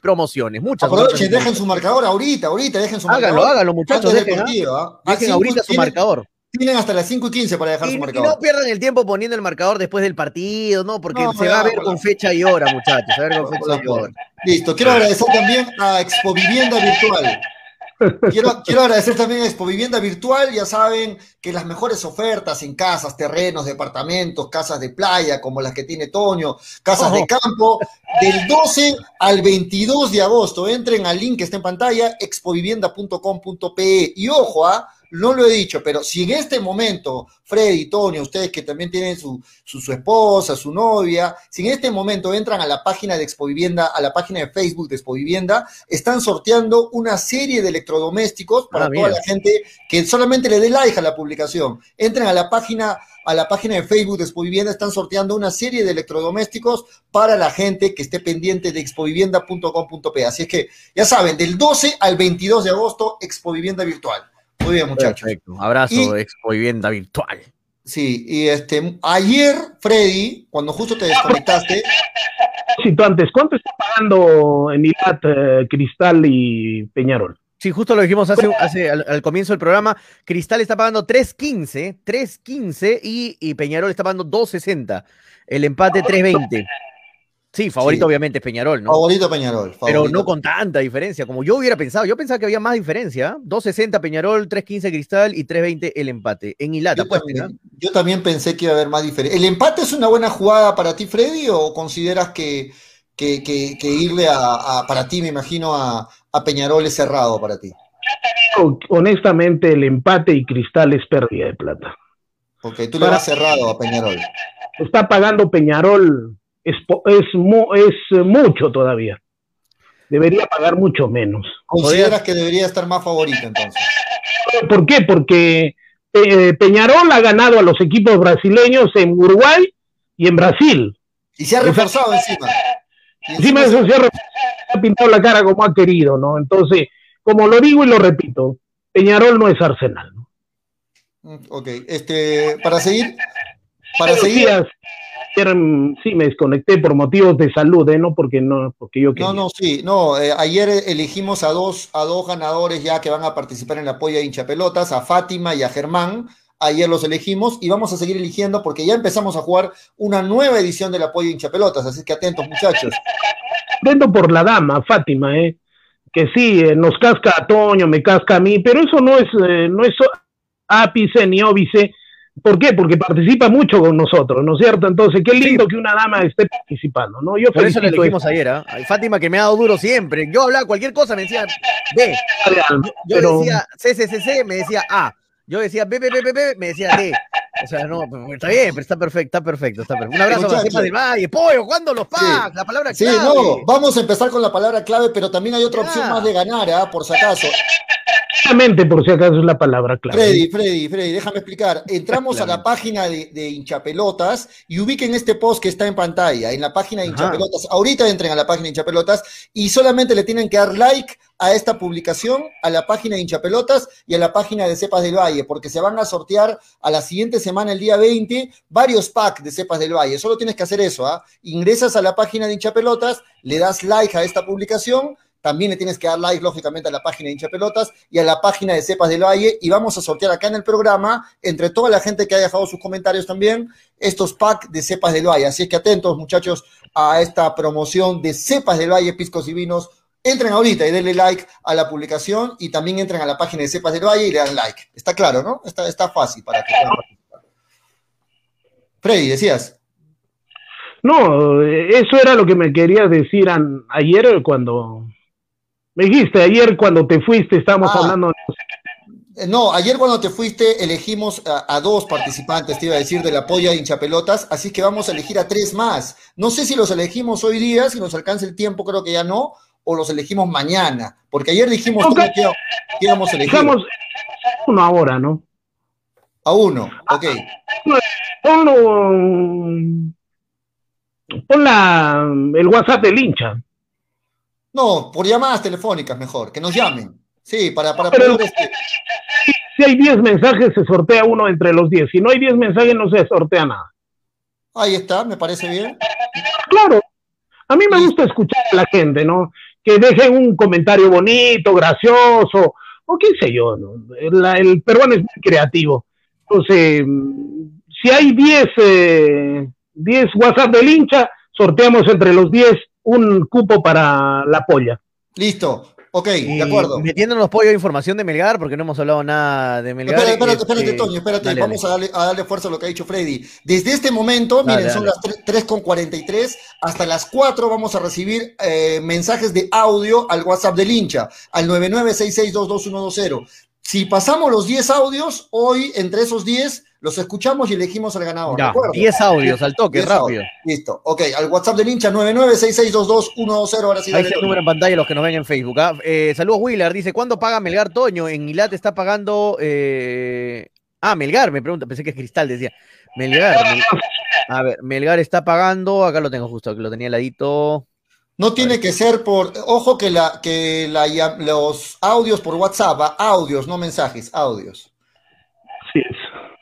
promociones. Muchas ofertas. dejen su marcador ahorita, ahorita, dejen su Háganlo, marcador. háganlo, muchachos, Antes del dejen, ¿ah? ¿ah? Dejen ahorita su tienen- marcador. Tienen hasta las 5 y 15 para dejar Y, su y marcador. no pierdan el tiempo poniendo el marcador después del partido, ¿no? Porque No, se va a ver con fecha y hora, muchachos. Se va a ver con fecha y hora. Listo, quiero agradecer también a Expo Vivienda Virtual. Quiero, quiero agradecer también a Expo Vivienda Virtual, ya saben que las mejores ofertas en casas, terrenos, departamentos, casas de playa, como las que tiene Toño, casas de campo, del 12 al 22 de agosto. Entren al link que está en pantalla, expovivienda.com.pe. Y ojo, ¿ah? No lo he dicho, pero si en este momento, Freddy, Toño, ustedes que también tienen su, su, su esposa, su novia, si en este momento entran a la página de Expo Vivienda, a la página de Facebook de Expo Vivienda, están sorteando una serie de electrodomésticos para Ah, toda mira. la gente que solamente le dé like a la publicación. Entren a la página a la página de Facebook de Expo Vivienda, están sorteando una serie de electrodomésticos para la gente que esté pendiente de expovivienda.com.p. Así es que, ya saben, del 12 al 22 de agosto, Expo Vivienda Virtual. Muy bien, muchachos. Perfecto. Abrazo, Y- Expo Vivienda Virtual. Sí, y este, ayer, Freddy, cuando justo te desconectaste, Cito antes, ¿cuánto está pagando en ILAT eh, Cristal y Peñarol? Sí, justo lo dijimos hace, hace al, al comienzo del programa. Cristal está pagando 3.15, 3.15 y, y Peñarol está pagando 2.60. El empate 3.20. Sí, favorito Sí. obviamente es Peñarol, ¿no? favorito Peñarol. Pero favorito. no con tanta diferencia, como yo hubiera pensado. Yo pensaba que había más diferencia. ¿ah? 2.60 Peñarol, 3.15 Cristal y 3.20 el empate. En Ilata, Yo pues. también, yo también pensé que iba a haber más diferencia. ¿El empate es una buena jugada para ti, Freddy, o consideras que, que, que- que irle a, a- para ti, me imagino, a, a Peñarol es cerrado para ti? Honestamente, el empate y Cristal es pérdida de plata. Porque tú le Para- vas cerrado a Peñarol. Está pagando Peñarol, es, es, es eh, mucho todavía. Debería pagar mucho menos. ¿Consideras que debería estar más favorito entonces? ¿Por qué? Porque eh, Peñarol ha ganado a los equipos brasileños en Uruguay y en Brasil. Y se ha reforzado encima. Y Encima de eso se ha, re- ha pintado la cara como ha querido, ¿no? Entonces, como lo digo y lo repito, Peñarol no es Arsenal. ¿no? Mm, Ok, este, para seguir, para Pero seguir, ayer mm, sí me desconecté por motivos de salud, ¿eh? no porque no, porque yo quería. No, no, sí, no, eh, ayer elegimos a dos, a dos ganadores ya que van a participar en la polla de hinchapelotas, a Fátima y a Germán. Ayer los elegimos y vamos a seguir eligiendo porque ya empezamos a jugar una nueva edición de la polla de hinchapelotas, así que atentos muchachos. Atento por la dama, Fátima, ¿eh? que sí, eh, nos casca a Toño, me casca a mí, pero eso no es, eh, no es ápice ni óbice. ¿Por qué? Porque participa mucho con nosotros, ¿no es cierto? Entonces, qué lindo que una dama esté participando, ¿no? Yo Por eso le elegimos ayer, ¿ah? Fátima que me ha dado duro siempre. Yo hablaba cualquier cosa, me decía B. Yo, yo decía CCCC, me decía A. Yo decía B, B, B, B, B, me decía D. O sea, no, está bien, pero está perfecto, está perfecto, está perfecto. Un abrazo a la del Valle. Pollo, ¿cuándo los packs? La palabra clave. Sí, no, vamos a empezar con la palabra clave, pero también hay otra opción más de ganar, ¿ah? por si acaso. Exactamente, por si acaso es la palabra clave. Freddy, Freddy, Freddy, déjame explicar. Entramos a la página de, de, hinchapelotas y ubiquen este post que está en pantalla, en la página de hinchapelotas. Ahorita entren a la página de hinchapelotas y solamente le tienen que dar like a esta publicación, a la página de hinchapelotas y a la página de Cepas del Valle, porque se van a sortear a la siguiente semana, el día 20, varios packs de Cepas del Valle. Solo tienes que hacer eso, ¿ah? Ingresas a la página de hinchapelotas, le das like a esta publicación también le tienes que dar like, lógicamente, a la página de hincha pelotas y a la página de Cepas del Valle. Y vamos a sortear acá en el programa, entre toda la gente que haya dejado sus comentarios también, estos packs de Cepas del Valle. Así que atentos, muchachos, a esta promoción de Cepas del Valle, Piscos y Vinos. Entren ahorita y denle like a la publicación y también entren a la página de Cepas del Valle y le dan like. Está claro, ¿no? Está, está fácil para que puedan participar. Freddy, decías. No, eso era lo que me querías decir ayer cuando me dijiste, ayer cuando te fuiste estábamos ah. hablando... Eh, no, ayer cuando te fuiste elegimos a, dos participantes, te iba a decir, de la polla de hinchapelotas, así que vamos a elegir a tres más. No sé si los elegimos hoy día, si nos alcanza el tiempo, creo que ya no, o los elegimos mañana, porque ayer dijimos que, íbamos a elegir. uno ahora, ¿no? A uno, ok. Ponlo, pon la, el WhatsApp del hincha. No, por llamadas telefónicas mejor, que nos llamen. Sí, para, para poder... Este si hay 10 mensajes, se sortea uno entre los 10. Si no hay 10 mensajes, no se sortea nada. Ahí está, me parece bien. Claro. A mí me gusta escuchar a la gente, ¿no? Que dejen un comentario bonito, gracioso, o qué sé yo, ¿no? el, peruano es muy creativo. Entonces, si hay 10 eh, 10 WhatsApp del hincha, sorteamos entre los 10 un cupo para la polla. Listo. Ok, de acuerdo. Metiendo los pollos de información de Melgar, porque no hemos hablado nada de Melgar. Espérate, espérate, espérate este, Toño, espérate. Vamos A, darle, a, darle, fuerza a lo que ha dicho Freddy. Desde este momento, miren, son las 3.43, hasta las 4 vamos a recibir eh, mensajes de audio al WhatsApp del hincha, al 9966222120. Si pasamos los 10 audios, hoy entre esos 10 los escuchamos y elegimos al ganador. Ya, 10 audios al toque, rápido. Listo. Ok, al WhatsApp del hincha 996622120. Ahora sí. Ahí está el número en pantalla los que nos ven en Facebook. ¿ah? Eh, saludos, Willer. Dice: ¿Cuándo paga Melgar Toño? En Ilat está pagando. Eh... Ah, Melgar, me pregunta. Pensé que es Cristal, decía. Melgar. A ver, Melgar está pagando. Acá lo tengo justo, que lo tenía al ladito. No tiene que ser por, ojo que la que la, los audios por WhatsApp, audios, no mensajes, audios. Sí es.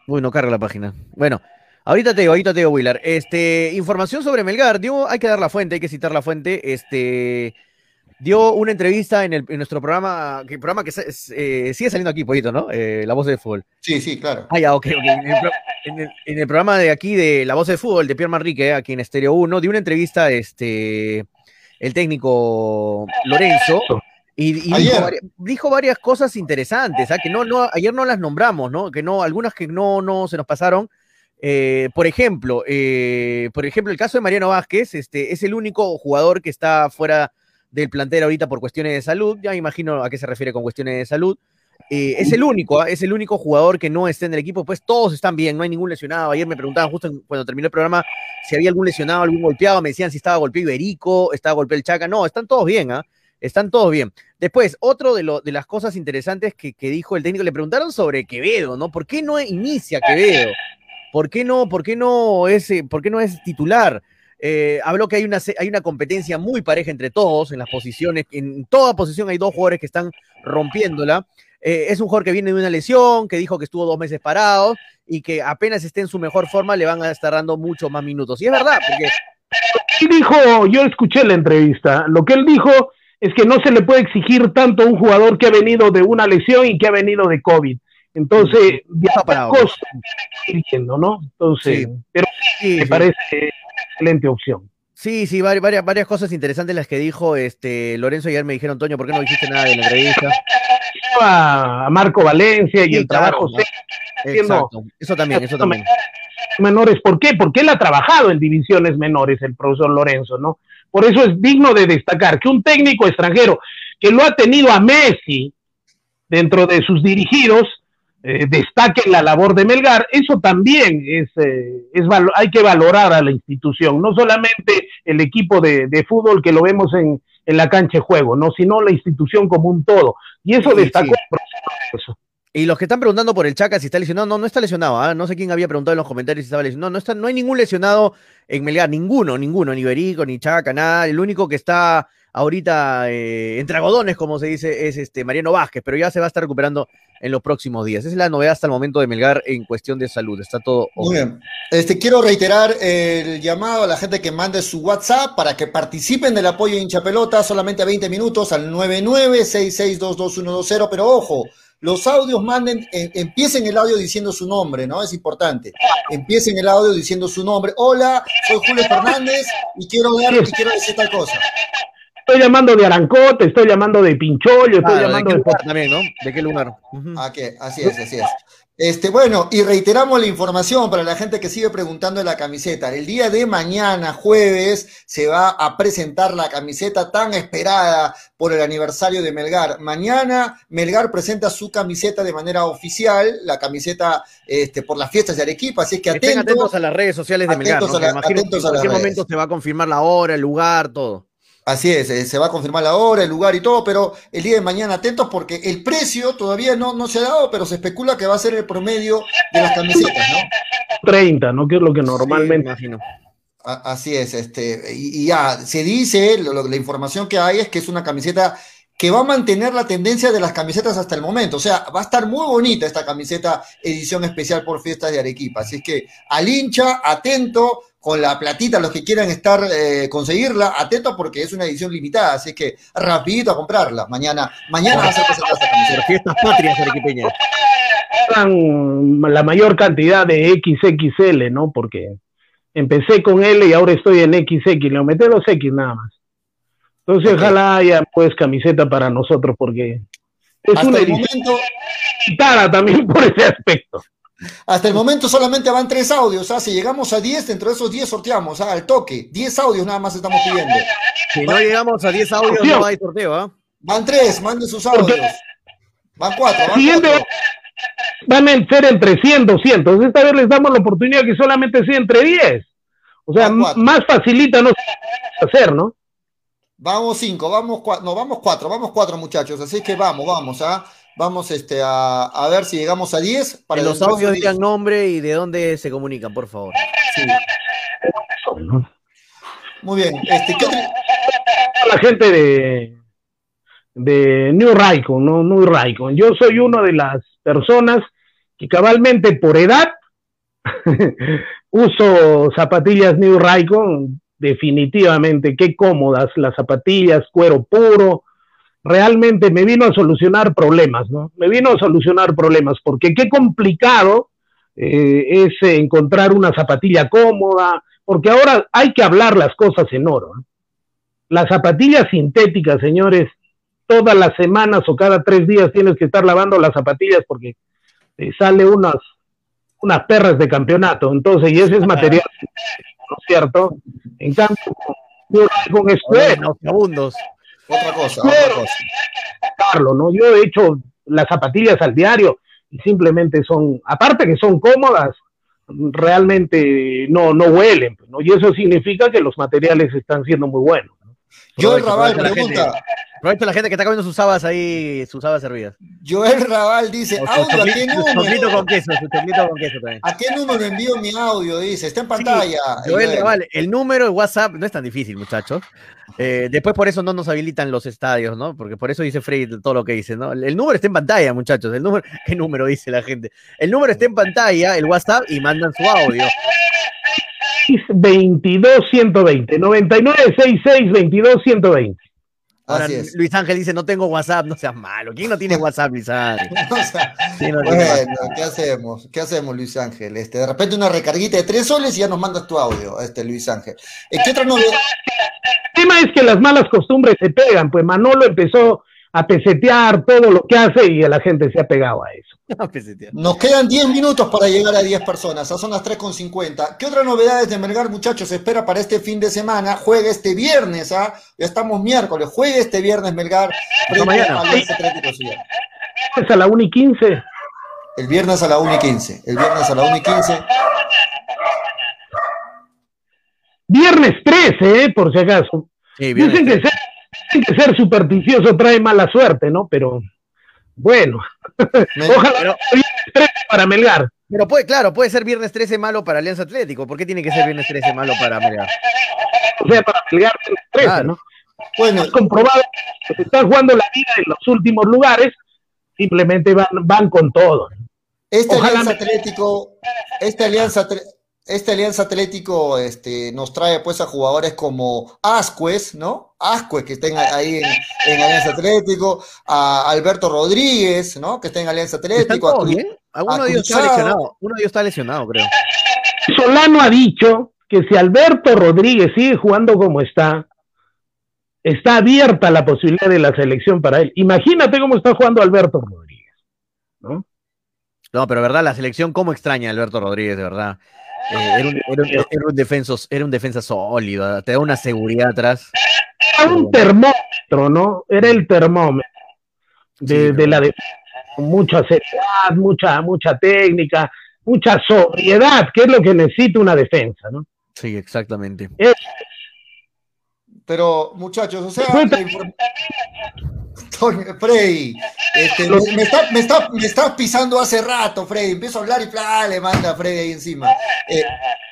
Uy, no carga la página. Bueno, ahorita te digo, ahorita te digo, Willard. Este, información sobre Melgar. Dio, hay que dar la fuente, hay que citar la fuente. Este, dio una entrevista en, el, en nuestro programa, que programa que eh, sigue saliendo aquí, poquito, ¿no? Eh, la voz de fútbol. Sí, sí, claro. Ah, ya, ok, En el, programa de aquí de La voz de fútbol de Pierre Manrique, aquí en Estéreo 1, dio una entrevista, este, el técnico Lorenzo. Y, dijo, varias, cosas interesantes, ¿ah? que no, no, ayer no las nombramos, ¿no? Que no, algunas que no, no se nos pasaron. Eh, por ejemplo, eh, por ejemplo, el caso de Mariano Vázquez, este, es el único jugador que está fuera del plantel ahorita por cuestiones de salud. Ya imagino a qué se refiere con cuestiones de salud. Eh, es el único, ¿ah? es el único jugador que no está en el equipo, pues todos están bien, no hay ningún lesionado. Ayer me preguntaban justo cuando terminó el programa si había algún lesionado, algún golpeado, me decían si estaba golpeado Iberico, estaba golpeado el Chaca. No, están todos bien, ¿ah? Están todos bien. Después, otro de, lo, de las cosas interesantes que, dijo el técnico, le preguntaron sobre Quevedo, ¿no? ¿Por qué no inicia Quevedo? ¿Por qué no, por qué no, es, eh, por qué no es titular? Eh, habló que hay una, hay una competencia muy pareja entre todos en las posiciones. En toda posición hay dos jugadores que están rompiéndola. Eh, es un jugador que viene de una lesión, que dijo que estuvo dos meses parado y que apenas esté en su mejor forma le van a estar dando mucho más minutos. Y es verdad, porque... Él dijo, yo escuché la entrevista, lo que él dijo es que no se le puede exigir tanto a un jugador que ha venido de una lesión y que ha venido de COVID. Entonces, ya para diciendo, ¿no? Entonces, pero sí, me parece excelente opción. Sí, sí, varias, varias cosas interesantes las que dijo este Lorenzo. Ayer me dijeron, Toño, ¿por qué no dijiste nada de la entrevista? A Marco Valencia y el trabajo. Exacto. Eso también, eso también. Menores, ¿por qué? Porque él ha trabajado en divisiones menores, el profesor Lorenzo, ¿no? Por eso es digno de destacar que un técnico extranjero que lo ha tenido a Messi dentro de sus dirigidos, eh, destaque la labor de Melgar, eso también es, eh, es hay que valorar a la institución, no solamente el equipo de, fútbol que lo vemos en, en, la cancha de juego, no, sino la institución como un todo. Y eso destacó Y los que están preguntando por el Chaca si está lesionado, no, no está lesionado. ¿ah? No sé quién había preguntado en los comentarios si estaba lesionado. No, no, está, no hay ningún lesionado en Melgar, ninguno, ninguno, ni Berico, ni Chaca, nada. El único que está ahorita eh, entre algodones, como se dice, es este Mariano Vázquez, pero ya se va a estar recuperando en los próximos días. Esa es la novedad hasta el momento de Melgar en cuestión de salud. Está todo. Muy bien. Este, quiero reiterar el llamado a la gente que mande su WhatsApp para que participen del apoyo de hincha pelota solamente a 20 minutos al 9966222120. Pero ojo, los audios manden, eh, empiecen el audio diciendo su nombre, ¿no? Es importante. Empiecen el audio diciendo su nombre. Hola, soy Julio Fernández y quiero ver y quiero decir tal cosa estoy llamando de Arancote, estoy llamando de Pinchollo, estoy llamando de, qué también, ¿no? ¿De qué lugar? Ah, así es, así es. Este, bueno, y reiteramos la información para la gente que sigue preguntando de la camiseta. El día de mañana, jueves, se va a presentar la camiseta tan esperada por el aniversario de Melgar. Mañana Melgar presenta su camiseta de manera oficial, la camiseta este, por las fiestas de Arequipa, así que atentos, atentos a las redes sociales de Melgar. ¿no? atentos a en cualquier momento se va a confirmar la hora, el lugar, todo. Así es, eh, se va a confirmar la hora, el lugar y todo, pero el día de mañana atentos porque el precio todavía no, no se ha dado, pero se especula que va a ser el promedio de las camisetas, ¿no? 30, ¿no? Que es lo que normalmente. imagino. Así es, este, y, ya, se dice, la información que hay es que es una camiseta que va a mantener la tendencia de las camisetas hasta el momento. O sea, va a estar muy bonita esta camiseta edición especial por fiestas de Arequipa. Así es que al hincha, atento, con la platita, los que quieran estar, eh, conseguirla, atento porque es una edición limitada, así que rapidito a comprarla. Mañana, mañana va a ser camiseta. Fiestas patrias arequipeñas. La mayor cantidad de XXL, ¿no? Porque empecé con L y ahora estoy en XX, le aumenté dos X nada más. Entonces, ojalá haya pues camiseta para nosotros, porque es una edición limitada también por ese aspecto. Hasta el momento solamente van tres audios. ¿ah? Si llegamos a 10, dentro de esos 10 sorteamos ¿ah? al toque. 10 audios nada más estamos pidiendo. Si no llegamos a 10 audios, no hay sorteo. ¿ah? Van tres, manden sus audios. Van cuatro. Van, Siguiente, van a ser entre 100, 200. Esta vez les damos la oportunidad que solamente sea entre 10. O sea, más facilita no hacer, ¿no? Vamos cinco, vamos cuatro, no, vamos cuatro, vamos cuatro muchachos, así que vamos, vamos, ¿ah? Vamos este, a, a, ver si llegamos a 10. Para los audios digan nombre y de dónde se comunican, por favor. Muy bien. Este, La gente de, de New Raycon, ¿no? New Raycon. Yo soy una de las personas que cabalmente por edad uso zapatillas New Raycon. Definitivamente, qué cómodas las zapatillas, cuero puro realmente me vino a solucionar problemas, ¿no? Me vino a solucionar problemas, porque qué complicado eh, es encontrar una zapatilla cómoda, porque ahora hay que hablar las cosas en oro. Las zapatillas sintéticas, señores, todas las semanas o cada tres días tienes que estar lavando las zapatillas porque te sale unas, unas perras de campeonato, entonces, y ese es material, ¿no es cierto? En cambio, con escuela, segundos otra cosa, otra cosa. Carlos, ¿no? Yo he hecho las zapatillas al diario y simplemente son, aparte que son cómodas, realmente no, no huelen, pues, ¿no? Y eso significa que los materiales están siendo muy buenos. Joel Raval pregunta. gente. Aprovecha la gente que está comiendo sus habas ahí, sus habas servidas. Joel Raval dice, audio, ¿a qué número? con queso, su choclito con queso también. ¿A qué número envío mi audio? Dice, está en pantalla. Joel Joel. Raval, el número de WhatsApp no es tan difícil, muchachos. Eh, después por eso no nos habilitan los estadios, ¿no? Porque por eso dice Freddy todo lo que dice, ¿no? El número está en pantalla, muchachos. El número, ¿qué número dice la gente? El número está en pantalla, el WhatsApp, y mandan su audio. 22 120 9966 22 120 Ahora, Así es. Luis Ángel dice, no tengo WhatsApp, no seas malo. ¿Quién no tiene WhatsApp, Luis Ángel? O sea, no bueno, ¿qué hacemos? ¿Qué hacemos, Luis Ángel? Este, de repente una recarguita de tres soles y ya nos mandas tu audio, este Luis Ángel. Eh, ¿Qué otra novedad? El tema es que las malas costumbres se pegan, pues Manolo empezó a pesetear todo lo que hace y la gente se ha pegado a eso. Nos quedan 10 minutos para llegar a 10 personas, son las 3.50. ¿Qué otras novedades de Melgar, muchachos, se espera para este fin de semana? Juega este viernes, ¿ah? Ya estamos miércoles, juega este viernes Melgar frente mañana. a. Es a la 1 y 15. El viernes a la 1 y 15. El viernes a la 1 y 15. Viernes 13, ¿eh? por si acaso. Sí. Dicen que, ser, dicen que ser supersticioso trae mala suerte, ¿no? Pero bueno, Me- ojalá Pero- viernes 13 para Melgar. Pero puede, claro, puede ser viernes 13 malo para Alianza Atlético. ¿Por qué tiene que ser viernes 13 malo para Melgar? O sea, para Melgar viernes 13, Claro. ¿no? Bueno, Es comprobado que se están jugando la vida en los últimos lugares, simplemente van, van con todo. Este Ojalá Alianza me- Atlético, este Alianza, Este Alianza Atlético este, nos trae pues a jugadores como Ascuez, ¿no? Ascuez que estén ahí en, en Alianza Atlético, a Alberto Rodríguez, ¿no? Que está en Alianza ¿Están Atlético, a todos Cru- bien? Alguno a de ellos está lesionado. Uno de ellos está lesionado, creo. Solano ha dicho que si Alberto Rodríguez sigue jugando como está, está abierta la posibilidad de la selección para él. Imagínate cómo está jugando Alberto Rodríguez. ¿no? No, pero verdad, la selección, cómo extraña a Alberto Rodríguez, de verdad. Eh, era, un, era, un, era un defenso- era un defensa sólido, te da una seguridad atrás. Era un termómetro, ¿no? Era el termómetro de, Sí, de la defensa. Con mucha seriedad, mucha, mucha técnica, mucha sobriedad, que es lo que necesita una defensa, ¿no? Sí, exactamente. Pero, muchachos, o sea, Cuenta- la inform- Freddy, este, me, me está, pisando hace rato, Freddy. Empiezo a hablar y ¡plá! le manda a Freddy ahí encima. Eh,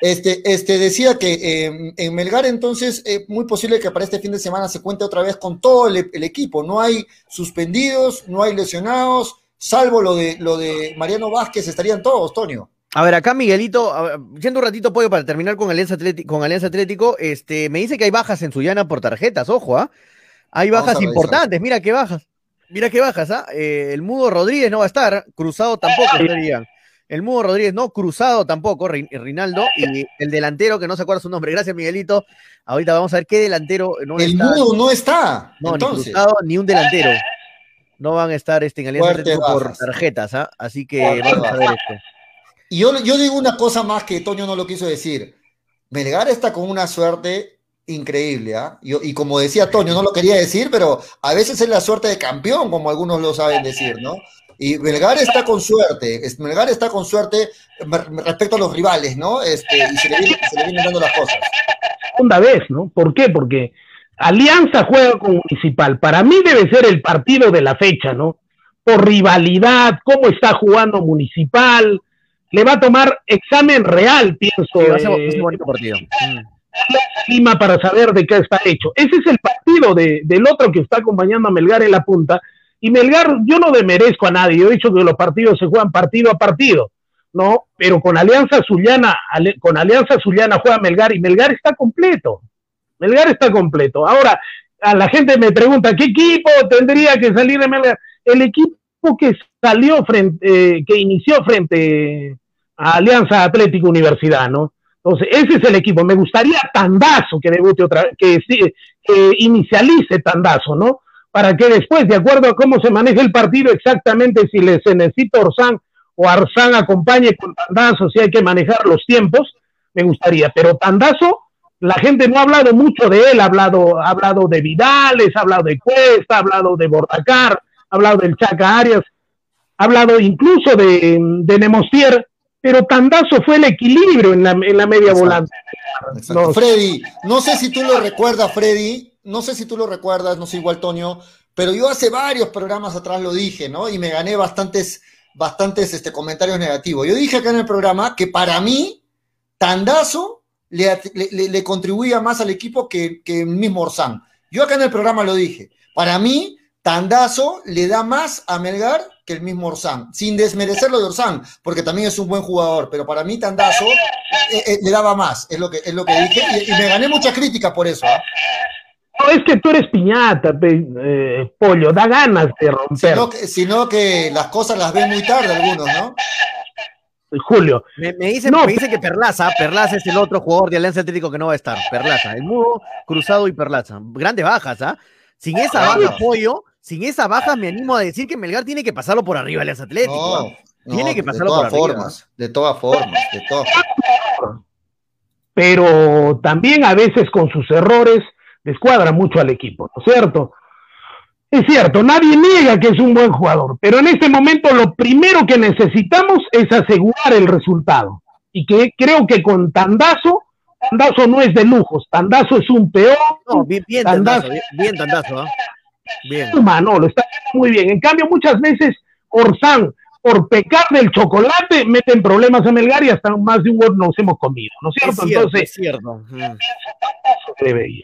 este, este, decía que eh, en Melgar, entonces, es muy posible que para este fin de semana se cuente otra vez con todo el, equipo. No hay suspendidos, no hay lesionados, salvo lo de, lo de Mariano Vázquez, estarían todos, Toño. A ver, acá Miguelito, yendo un ratito, pollo, para terminar con Alianza, Atlético, con Alianza Atlético, este, me dice que hay bajas en Suyana por tarjetas, ojo, ¿ah? Hay bajas importantes, mira qué bajas. Mira qué bajas, ¿ah? Eh, el Mudo Rodríguez no va a estar, Cruzado tampoco estaría. El Mudo Rodríguez no, Cruzado tampoco, Rin- Rinaldo, y el delantero que no se acuerda su nombre. Gracias, Miguelito. Ahorita vamos a ver qué delantero no el está. mudo no está. No, ni entonces. Cruzado ni un delantero. No van a estar este, en Alianza por tarjetas, ¿ah? Así que Fuertes vamos a ver esto. Y yo, yo digo una cosa más que Toño no lo quiso decir. Melgar está con una suerte increíble, ¿ah? Y como decía Toño, no lo quería decir, pero a veces es la suerte de campeón, como algunos lo saben decir, ¿no? Y Melgar está con suerte, Melgar está con suerte respecto a los rivales, ¿no? Este, y se le, viene- se le vienen dando las cosas. segunda vez, ¿no? ¿Por qué? Porque Alianza juega con Municipal. Para mí debe ser el partido de la fecha, ¿no? Por rivalidad, cómo está jugando Municipal. Le va a tomar examen real, pienso, Sí, va a ser, a eh, bonito partido. Mm. Lima para saber de qué está hecho. Ese es el partido de- del otro que está acompañando a Melgar en la punta. Y Melgar, yo no demerezco a nadie. Yo he dicho que los partidos se juegan partido a partido, ¿no? Pero con Alianza Zuliana, con Alianza Zuliana juega Melgar y Melgar está completo. Melgar está completo. Ahora, a la gente me pregunta, ¿qué equipo tendría que salir de Melgar? El equipo que salió frente, eh, que inició frente a Alianza Atlético Universidad, ¿no? Entonces, ese es el equipo. Me gustaría Tandazo que debute otra que, que inicialice Tandazo, ¿no? Para que después, de acuerdo a cómo se maneja el partido, exactamente si le se necesita Orsán o Arzán acompañe con Tandazo, si hay que manejar los tiempos, me gustaría. Pero Tandazo, la gente no ha hablado mucho de él, ha hablado, ha hablado de Vidales, ha hablado de Cuesta, ha hablado de Bordacar, ha hablado del Chaca Arias, ha hablado incluso de, de Nemostier, pero Tandazo fue el equilibrio en la, en la media Exacto. volante. Exacto. No. Freddy, no sé si tú lo recuerdas, Freddy, no sé si tú lo recuerdas, no sé igual, Toño, pero yo hace varios programas atrás lo dije, ¿no? Y me gané bastantes, bastantes este, comentarios negativos. Yo dije acá en el programa que para mí, Tandazo le, le, le contribuía más al equipo que, que el mismo Orsán. Yo acá en el programa lo dije. Para mí, Tandazo le da más a Melgar que el mismo Orsán, sin desmerecerlo de Orsán, porque también es un buen jugador, pero para mí Tandazo eh, eh, le daba más, es lo que, es lo que dije, y, y me gané mucha crítica por eso. ¿ah? No, es que tú eres piñata, eh, pollo, da ganas de romper. Sino, que, sino que las cosas las ven muy tarde algunos, ¿no? Julio, Me, me dicen, No, me dicen que Perlaza, Perlaza es el otro jugador de Alianza Atlético que no va a estar. Perlaza, el mudo, cruzado y Perlaza. Grandes bajas, ¿ah? Sin esa baja apoyo, sin esa baja me animo a decir que Melgar tiene que pasarlo por arriba Alianza Atlético. No, ¿ah? Tiene no, que pasarlo por arriba. formas, de todas formas, de todas formas. pero también a veces con sus errores descuadra mucho al equipo, ¿no es cierto? Es cierto, nadie niega que es un buen jugador, pero en este momento lo primero que necesitamos es asegurar el resultado. Y que creo que con Tandazo, Tandazo no es de lujos, Tandazo es un peor No, bien, bien Tandazo. tandazo, bien, bien tandazo, ¿ah? Bien. humano, lo está muy bien. En cambio, muchas veces Orsán, por pecar del chocolate, mete en problemas a Melgar y hasta más de un gol nos hemos comido, ¿no es Es cierto? cierto, Entonces, es cierto. Mm. debe ir.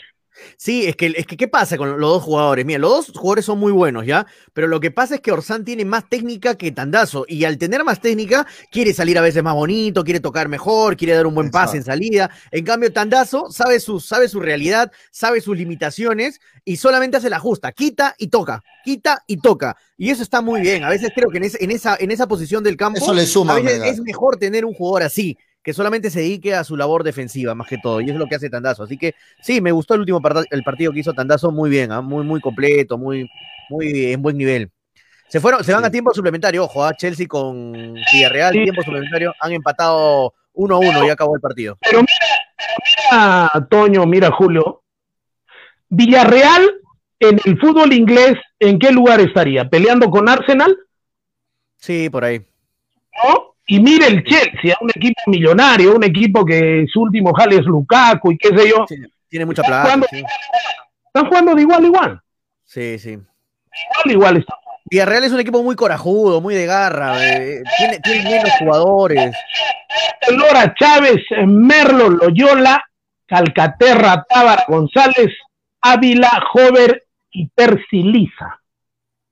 Sí, es que, es que ¿qué pasa con los dos jugadores? Mira, los dos jugadores son muy buenos, ¿ya? Pero lo que pasa es que Orsán tiene más técnica que Tandazo, y al tener más técnica, quiere salir a veces más bonito, quiere tocar mejor, quiere dar un buen pase en salida. En cambio, Tandazo sabe su, sabe su realidad, sabe sus limitaciones, y solamente hace la justa, quita y toca, quita y toca. Y eso está muy bien. A veces creo que en, ese- en esa, en esa posición del campo, Eso le suma a a veces Melgar. es mejor tener un jugador así, que solamente se dedique a su labor defensiva, más que todo. Y eso es lo que hace Tandazo. Así que sí, me gustó el último part- el partido que hizo Tandazo muy bien, ¿ah? muy, muy completo, muy, muy en buen nivel. Se fueron, se van a tiempo suplementario, ojo, ¿ah? Chelsea con Villarreal, tiempo suplementario, han empatado 1 a 1 y acabó el partido. Pero mira, Toño, mira, Julio. Villarreal en el fútbol inglés, ¿en qué lugar estaría? ¿Peleando con Arsenal? Sí, por ahí. ¿No? Y mira el Chelsea, un equipo millonario, un equipo que su último jale es Lukaku y qué sé yo. Tiene, tiene mucha plata. Están jugando de igual a igual. sí. sí. Igual igual están. Villarreal es un equipo muy corajudo, muy de garra, eh, tiene, tiene buenos jugadores. Lora Chávez, Merlo Loyola, Calcaterra, Tábara González, Ávila, Jover y Persiliza.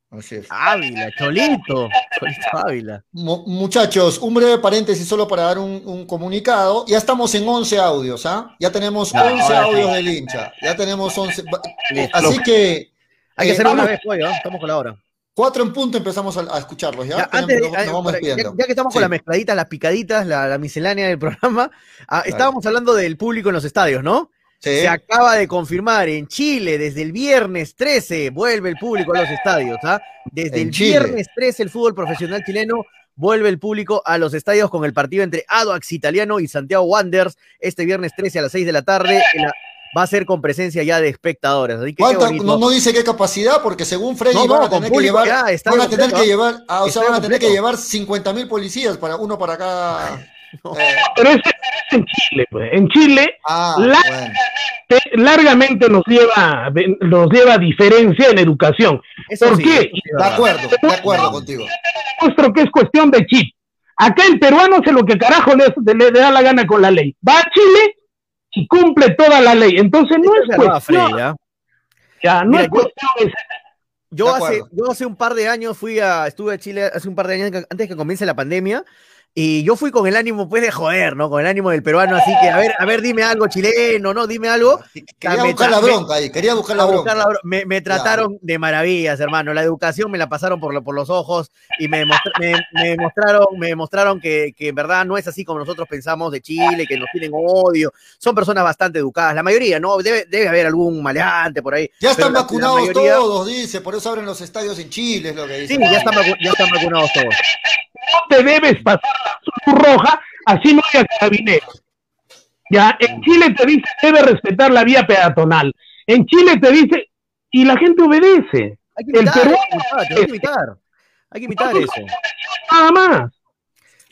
Así es. Ávila, Cholito, Cholito Ávila. Mu- Muchachos, un breve paréntesis solo para dar un, un comunicado. Ya estamos en 11 audios, ¿ah? Ya tenemos Ya, 11 ahora audios sí. del hincha. Ya tenemos 11. ba- Listo. Así que Hay que Eh, hacerlo una vez, pollo, ¿ah? estamos con la hora. cuatro en punto empezamos a, a escucharlos, ¿ya? Ya, antes nos, nos vamos ya, despidiendo. ya que estamos con las mezcladitas, las picaditas, la, la miscelánea del programa, ah, estábamos hablando del público en los estadios, ¿no? Sí. Se acaba de confirmar en Chile, desde el viernes 13, vuelve el público a los estadios, ¿ah? Desde En el Chile. viernes 13, el fútbol profesional chileno vuelve el público a los estadios con el partido entre Adoax Italiano y Santiago Wanderers este viernes 13 a las 6 de la tarde. en la- va a ser con presencia ya de espectadores. Así que qué ¿Cuánta- bonito. no, no dice qué capacidad, porque según Freddy No, van a tener que llevar, estadio van a tener que ¿ah? llevar, ah, o sea, van a tener que llevar 50 mil policías para uno para eh, Pero es en Chile, pues. En Chile, ah, La- bueno. te- largamente nos lleva, nos lleva a diferencia en educación. Eso ¿Por sí, qué? De acuerdo, de acuerdo contigo. Nuestro que es cuestión de chip. Acá el peruano hace lo que carajo le, le- le da la gana con la ley. Va a Chile y cumple toda la ley. Entonces no es cuestión, ¿ah? ya, no Mira, es yo- cuestión de- Yo De hace, yo hace un par de años fui a, estuve a Chile hace un par de años antes que comience la pandemia y yo fui con el ánimo pues de joder, ¿no? Con el ánimo del peruano, así que a ver, a ver, dime algo chileno, ¿no? Dime algo. Quería me buscar la bronca ahí, quería buscar la bronca. buscar la bro- me, me trataron de maravillas, hermano. La educación me la pasaron por, lo- por los ojos y me, demostra- me, me mostraron, me demostraron que, que en verdad no es así como nosotros pensamos de Chile, que nos tienen odio. Son personas bastante educadas, la mayoría, ¿no? Debe, debe haber algún maleante por ahí. Ya están vacunados mayoría- todos, dice, por eso abren los estadios en Chile, es lo que dice. Sí, ya están, vacu- ya están vacunados todos. no te debes pasar roja, así no haya carabineros. Ya, en Chile te dice debe respetar la vía peatonal. En Chile te dice, y la gente obedece, Hay que El imitar, peruano- hay que imitar, hay que imitar. Hay que imitar eso. nada más.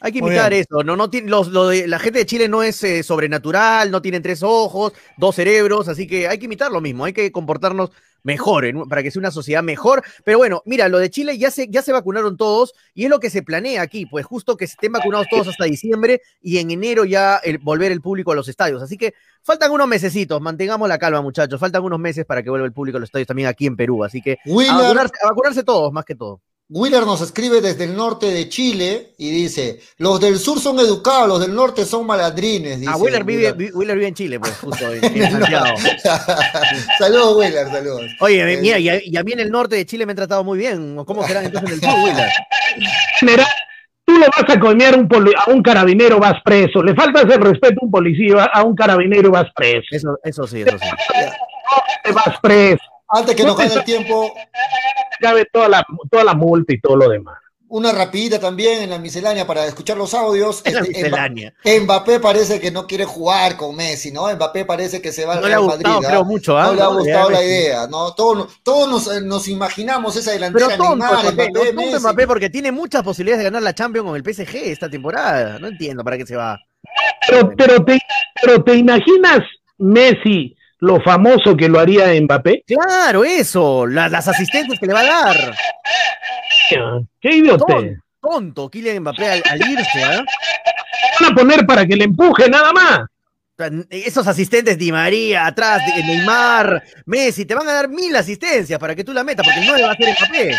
Hay que imitar eso. No, no tiene, los, de, la gente de Chile no es eh, sobrenatural, no tienen tres ojos, dos cerebros, así que hay que imitar lo mismo, hay que comportarnos mejor en- para que sea una sociedad mejor. Pero bueno, mira, lo de Chile ya se, ya se vacunaron todos y es lo que se planea aquí, pues justo que estén vacunados todos hasta diciembre y en enero ya el, volver el público a los estadios. Así que faltan unos mesecitos, mantengamos la calma, muchachos. Faltan unos meses para que vuelva el público a los estadios también aquí en Perú. Así que a Wheeler, vacunarse, a vacunarse todos, más que todo. Wheeler nos escribe desde el norte de Chile y dice: Los del sur son educados, los del norte son malandrines. Dice Ah, Wheeler vive, Wheeler vive en Chile, pues, justo en, en Santiago. saludos, Wheeler, saludos. Oye, Eh, mira, y a, y a mí en el norte de Chile me han tratado muy bien. ¿Cómo serán entonces en el sur, Wheeler? general, tú le vas a coñar un poli- a un carabinero, vas preso. Le faltas el respeto a un policía, a un carabinero, vas preso. Eso, eso sí, eso sí. Te vas preso. Antes que nos gane el tiempo, Cabe toda la, toda la multa y todo lo demás. una rapidita también en la miscelánea para escuchar los audios. La Este, miscelánea. Mba- Mbappé parece que no quiere jugar con Messi, ¿no? Mbappé parece que se va al No le ha Real gustado, Madrid. ¿ah? creo, mucho, ¿ah? No le ha gustado la idea, ¿no? Todos, todos nos, eh, nos imaginamos esa Pero delantera tonto, Neymar, Mbappé, Mbappé, no, tonto Messi. Mbappé, porque tiene muchas posibilidades de ganar la Champions con el PSG esta temporada. No entiendo para qué se va. Pero, pero, te, pero te imaginas Messi, lo famoso que lo haría Mbappé. Claro, eso, la- las asistentes que le va a dar. Qué idiota. Tonto, tonto Kylian Mbappé al, al irse, ¿ah? Van a poner para que le empuje nada más. Esos asistentes Di María, atrás, de Neymar, Messi, te van a dar mil asistencias para que tú la metas, porque no le va a hacer Mbappé.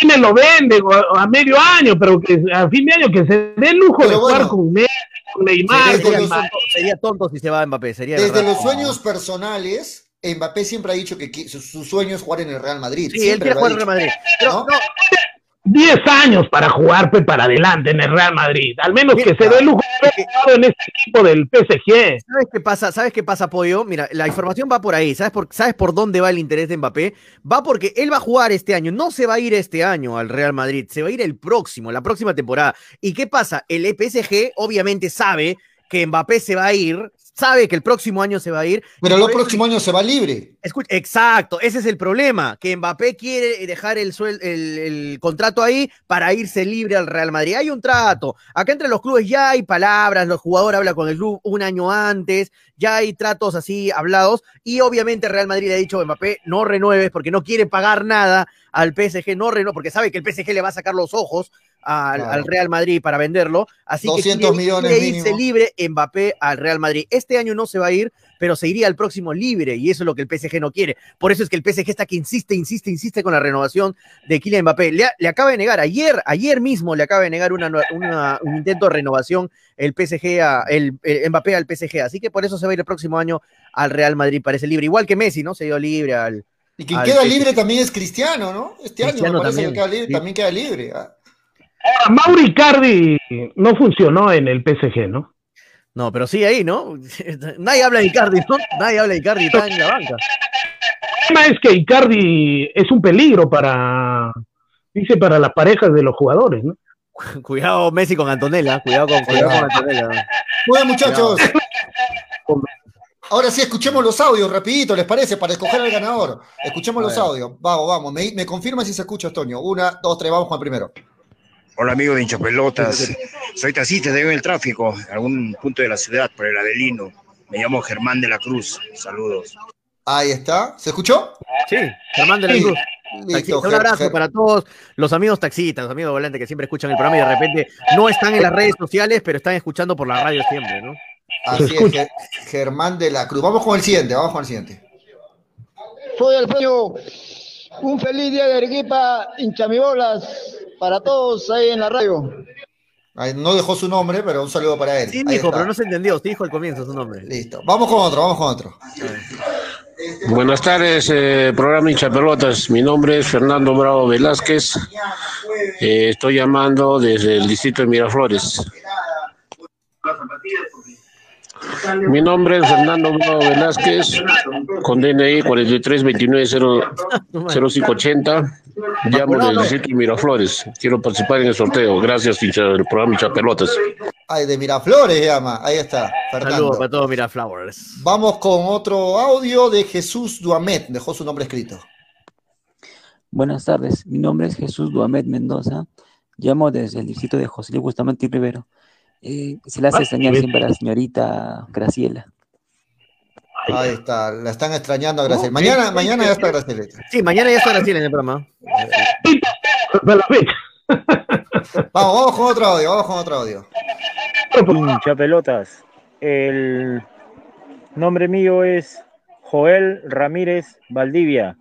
Y me lo vende a, a medio año, pero que a fin de año que se dé el lujo Pero de jugar con Messi, con Neymar, con tonto, sería tonto si se va Mbappé, sería Desde verdad. los sueños personales, Mbappé siempre ha dicho que su, su sueño es jugar en el Real Madrid. Sí, él quiere jugar en Real dicho. Madrid. Pero ¿No? no, 10 años para jugar pues, para adelante en el Real Madrid. Al menos que se dé el lujo de haber jugado en este equipo del PSG. ¿Sabes qué pasa? ¿Sabes qué pasa, Pollo? Mira, la información va por ahí. ¿Sabes por, ¿Sabes por dónde va el interés de Mbappé? Va porque él va a jugar este año. No se va a ir este año al Real Madrid. Se va a ir el próximo, la próxima temporada. ¿Y qué pasa? El PSG obviamente sabe que Mbappé se va a ir. Sabe que el próximo año se va a ir. Pero el próximo año se va libre. Escucha, exacto, ese es el problema, que Mbappé quiere dejar el, suel- el, el contrato ahí para irse libre al Real Madrid. Hay un trato, acá entre los clubes ya hay palabras, los jugadores hablan con el club un año antes, ya hay tratos así hablados y obviamente Real Madrid le ha dicho a Mbappé no renueves porque no quiere pagar nada al PSG, no renueve porque sabe que el PSG le va a sacar los ojos al, Claro. al Real Madrid para venderlo, así 200 que millones quiere irse mínimo. libre Mbappé al Real Madrid. Este año no se va a ir, pero se iría al próximo libre y eso es lo que el PSG no quiere. Por eso es que el PSG está que insiste, insiste, insiste con la renovación de Kylian Mbappé. Le, le acaba de negar, ayer, ayer mismo le acaba de negar una, una- un intento de renovación el PSG, a, el, el Mbappé al PSG. Así que por eso se va a ir el próximo año al Real Madrid, parece libre. Igual que Messi, ¿no? Se dio libre al... Y quien Al queda PSG. libre también es Cristiano, ¿no? Este año Cristiano me parece también, que queda libre, sí. también queda libre. ah. Ahora, Mauri Icardi no funcionó en el PSG, ¿no? No, pero sí ahí, ¿no? Nadie habla de Icardi, ¿no? Nadie habla de Icardi, está en la banca. El tema es que Icardi es un peligro para, dice, para las parejas de los jugadores, ¿no? Cuidado Messi con Antonella, cuidado con, cuidado con Antonella. Muy bien, muchachos. Ahora sí, escuchemos los audios, rapidito, ¿les parece? Para escoger al ganador. Escuchemos los audios. Vamos, vamos. Me, me confirma si se escucha, Antonio. Una, dos, tres, vamos con el primero. Hola amigo de hinchapelotas, soy taxista, tengo en el tráfico, en algún punto de la ciudad, por el Adelino. Me llamo Germán de la Cruz, saludos. Ahí está. ¿Se escuchó? Sí, Germán de la. Cruz. Listo, un abrazo Ger- para todos los amigos taxistas, los amigos volantes que siempre escuchan el programa y de repente no están en las redes sociales, pero están escuchando por la radio siempre, ¿no? Así es, Germán de la Cruz. Vamos con el siguiente, vamos con el siguiente. Soy Alfredo. Un feliz día de Arequipa, hinchamibolas, para todos ahí en la radio. Ahí no dejó su nombre, pero un saludo para él. Sí, Ahí dijo, está. pero no se entendió, sí dijo al comienzo su nombre. Listo. Vamos con otro, vamos con otro. Buenas tardes, eh, programa Hinchapelotas. Mi nombre es Fernando Bravo Velázquez. Eh, estoy llamando desde el distrito de Miraflores. Mi nombre es Fernando Bravo Velázquez, con DNI 43290580. Llamo del distrito de Miraflores. Quiero participar en el sorteo. Gracias, hincha- del programa Hinchapelotas. Ay, de Miraflores llama. Ahí está, Fernando. Saludos para todos Miraflowers. Vamos con otro audio de Jesús Duamet. Dejó su nombre escrito. Buenas tardes, mi nombre es Jesús Duamet Mendoza. Llamo desde el distrito de José Luis Bustamante y Rivero. Eh, se le hace Ah, extrañar siempre a la señorita Graciela. Ahí está, la están extrañando a Graciela. Mañana, mañana ya está Graciela. Sí, mañana ya está Graciela en el programa. La. Vamos, vamos con otro audio, vamos con otro audio. Hincha pelotas. El nombre mío es Joel Ramírez Valdivia,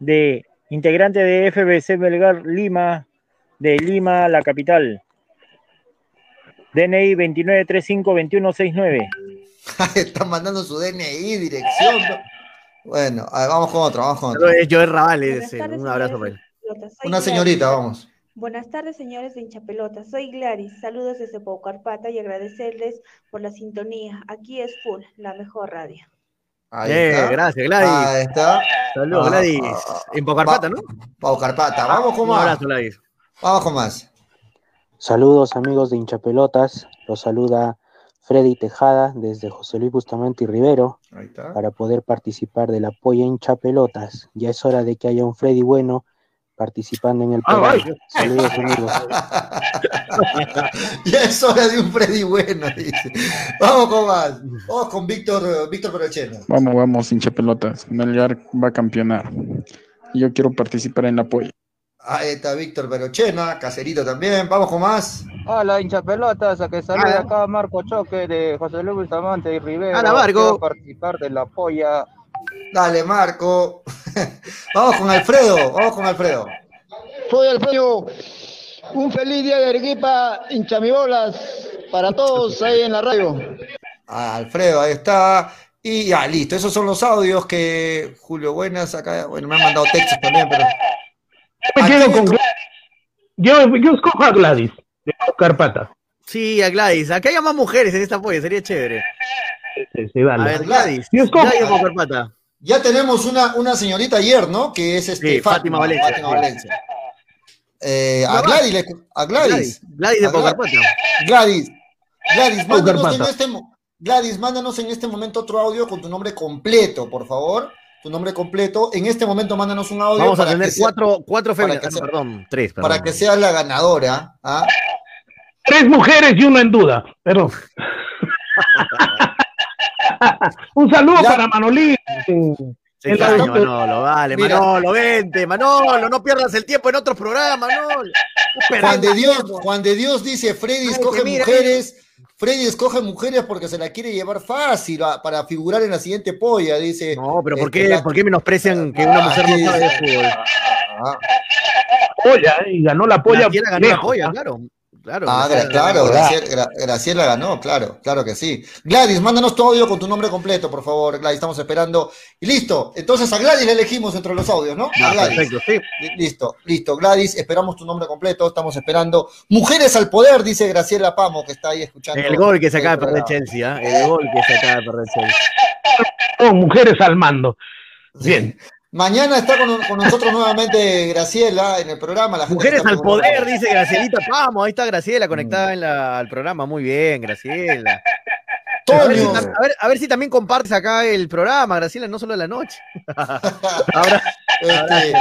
de integrante de FBC Belgar Lima, de Lima, la capital. DNI 29352169. Están mandando su DNI, dirección. Bueno, a ver, vamos con otro, vamos con otro. Es Joel Ravales, un abrazo para él. Una Gladys. señorita, vamos. Buenas tardes, señores de Hinchapelota. Soy Gladys. Saludos desde Paucarpata y agradecerles por la sintonía. Aquí es Full, la mejor radio. Ahí Eh, está. gracias, Gladys. Ahí está. Saludos, Ah, Gladys. ah, ah. En Pocarpata, ¿no? Pau Carpata, vamos con Un más. abrazo, Gladys. Vamos con más. Saludos amigos de hinchapelotas, los saluda Freddy Tejada desde José Luis Bustamante y Rivero Ahí está. para poder participar del apoyo hinchapelotas. Ya es hora de que haya un Freddy bueno participando en el Ah, programa. Saludos amigos. ya es hora de un Freddy bueno, dice. Vamos con más. Vamos con Víctor, Víctor Perocheno. Vamos, vamos, hincha pelotas. Melgar va a campeonar. Y Yo quiero participar en el apoyo. Ahí está Víctor Perochena, Caserito también. Vamos con más. Hola, hincha pelotas, a que salude Hola. acá Marco Choque de José Luis Bustamante y Rivero. Hola, Marco. Quiero participar de la polla. Dale, Marco. vamos con Alfredo, vamos con Alfredo. Soy Alfredo. Un feliz día de Arequipa, hinchamibolas, para todos ahí en la radio. Ah, Alfredo, ahí está. Y ya, listo. Esos son los audios que Julio Buenas acá. Bueno, me han mandado textos también, pero. Me quedo con Gladys. Yo, yo escojo a Gladys, de Carpata. Sí, a Gladys. Acá hay más mujeres en esta apoyo, sería chévere. Sí, sí, dale. A ver, Gladys. Yo escojo. Gladys. Ya tenemos una, una señorita ayer, ¿no? Que es este, Sí, Fátima Valencia, Fátima sí. Valencia. Eh, a Gladys, le- a Gladys. Gladys, Gladys de Pocarpata. Gladys, Gladys, mándanos en este Gladys, mándanos en este momento otro audio con tu nombre completo, por favor. Tu nombre completo. En este momento mándanos un audio. Vamos a para tener que sea- cuatro, cuatro ah, sea- perdón, tres, perdón. para que seas la ganadora. ¿ah? Tres mujeres y uno en duda. Pero. Un saludo Ya. para Manolín. La- extraña, Manolo, vale, Mira. Manolo, vente, Manolo, no pierdas el tiempo en otros programas, Manolo. Juan de Dios, Juan de Dios dice, Freddy escoge mujeres, Freddy escoge mujeres porque se la quiere llevar fácil a- para figurar en la siguiente polla, dice. No, pero ¿por Este, qué, la- ¿por qué menosprecian que una mujer no sabe de fútbol? Ah, Polla, ¿eh? y ganó la polla. Graciela ganó la polla, ¿ah? claro. Claro, Ah, Graciela gra- claro. Graciela, Gra- Graciela ganó, claro, claro que sí. Gladys, mándanos tu audio con tu nombre completo, por favor, Gladys, estamos esperando. Y listo, entonces a Gladys le elegimos entre los audios, ¿no? A Ya, Gladys. perfecto, sí. Li- Listo, listo, Gladys, esperamos tu nombre completo, estamos esperando. Mujeres al poder, dice Graciela Pamo, que está ahí escuchando. El gol que se acaba de el perder. Chelsea, ¿ah? el gol que se acaba de perder Chelsea. Mujeres al mando. Bien. Mañana está con, con nosotros nuevamente Graciela en el programa. La gente Mujeres al poder, dice Gracielita Vamos, ahí está Graciela conectada en la- al programa. Muy bien, Graciela. A ver, si, a ver- a ver si también compartes acá el programa, Graciela, no solo de la noche. Ahora, Este,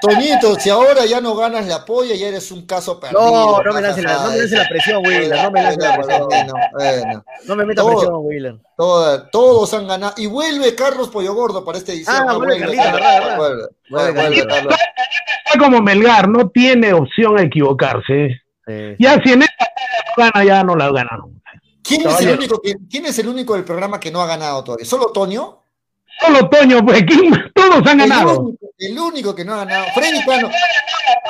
Toñito, si ahora ya no ganas la polla, ya eres un caso perdido. no, no me lances la, jajaja, no me lances la presión, Wheeler, no me lances la presión. Bueno, bueno. No me metas Todo- presión, Wheeler. Todo- todos han ganado. Y vuelve Carlos Pollo Gordo para esta edición. Ah, ¿no? vuelve vuelve, Vuelve vuelve, Carlito. Carlos. Está como Melgar, no tiene opción a equivocarse. Sí. Ya si en esta gana, ya no la gana. ¿Quién es, el único que, ¿Quién es el único del programa que no ha ganado todavía? ¿Solo Toño? Solo Toño, pues ¿quién? todos han El ganado. único, el único que no ha ganado. Freddy Cano.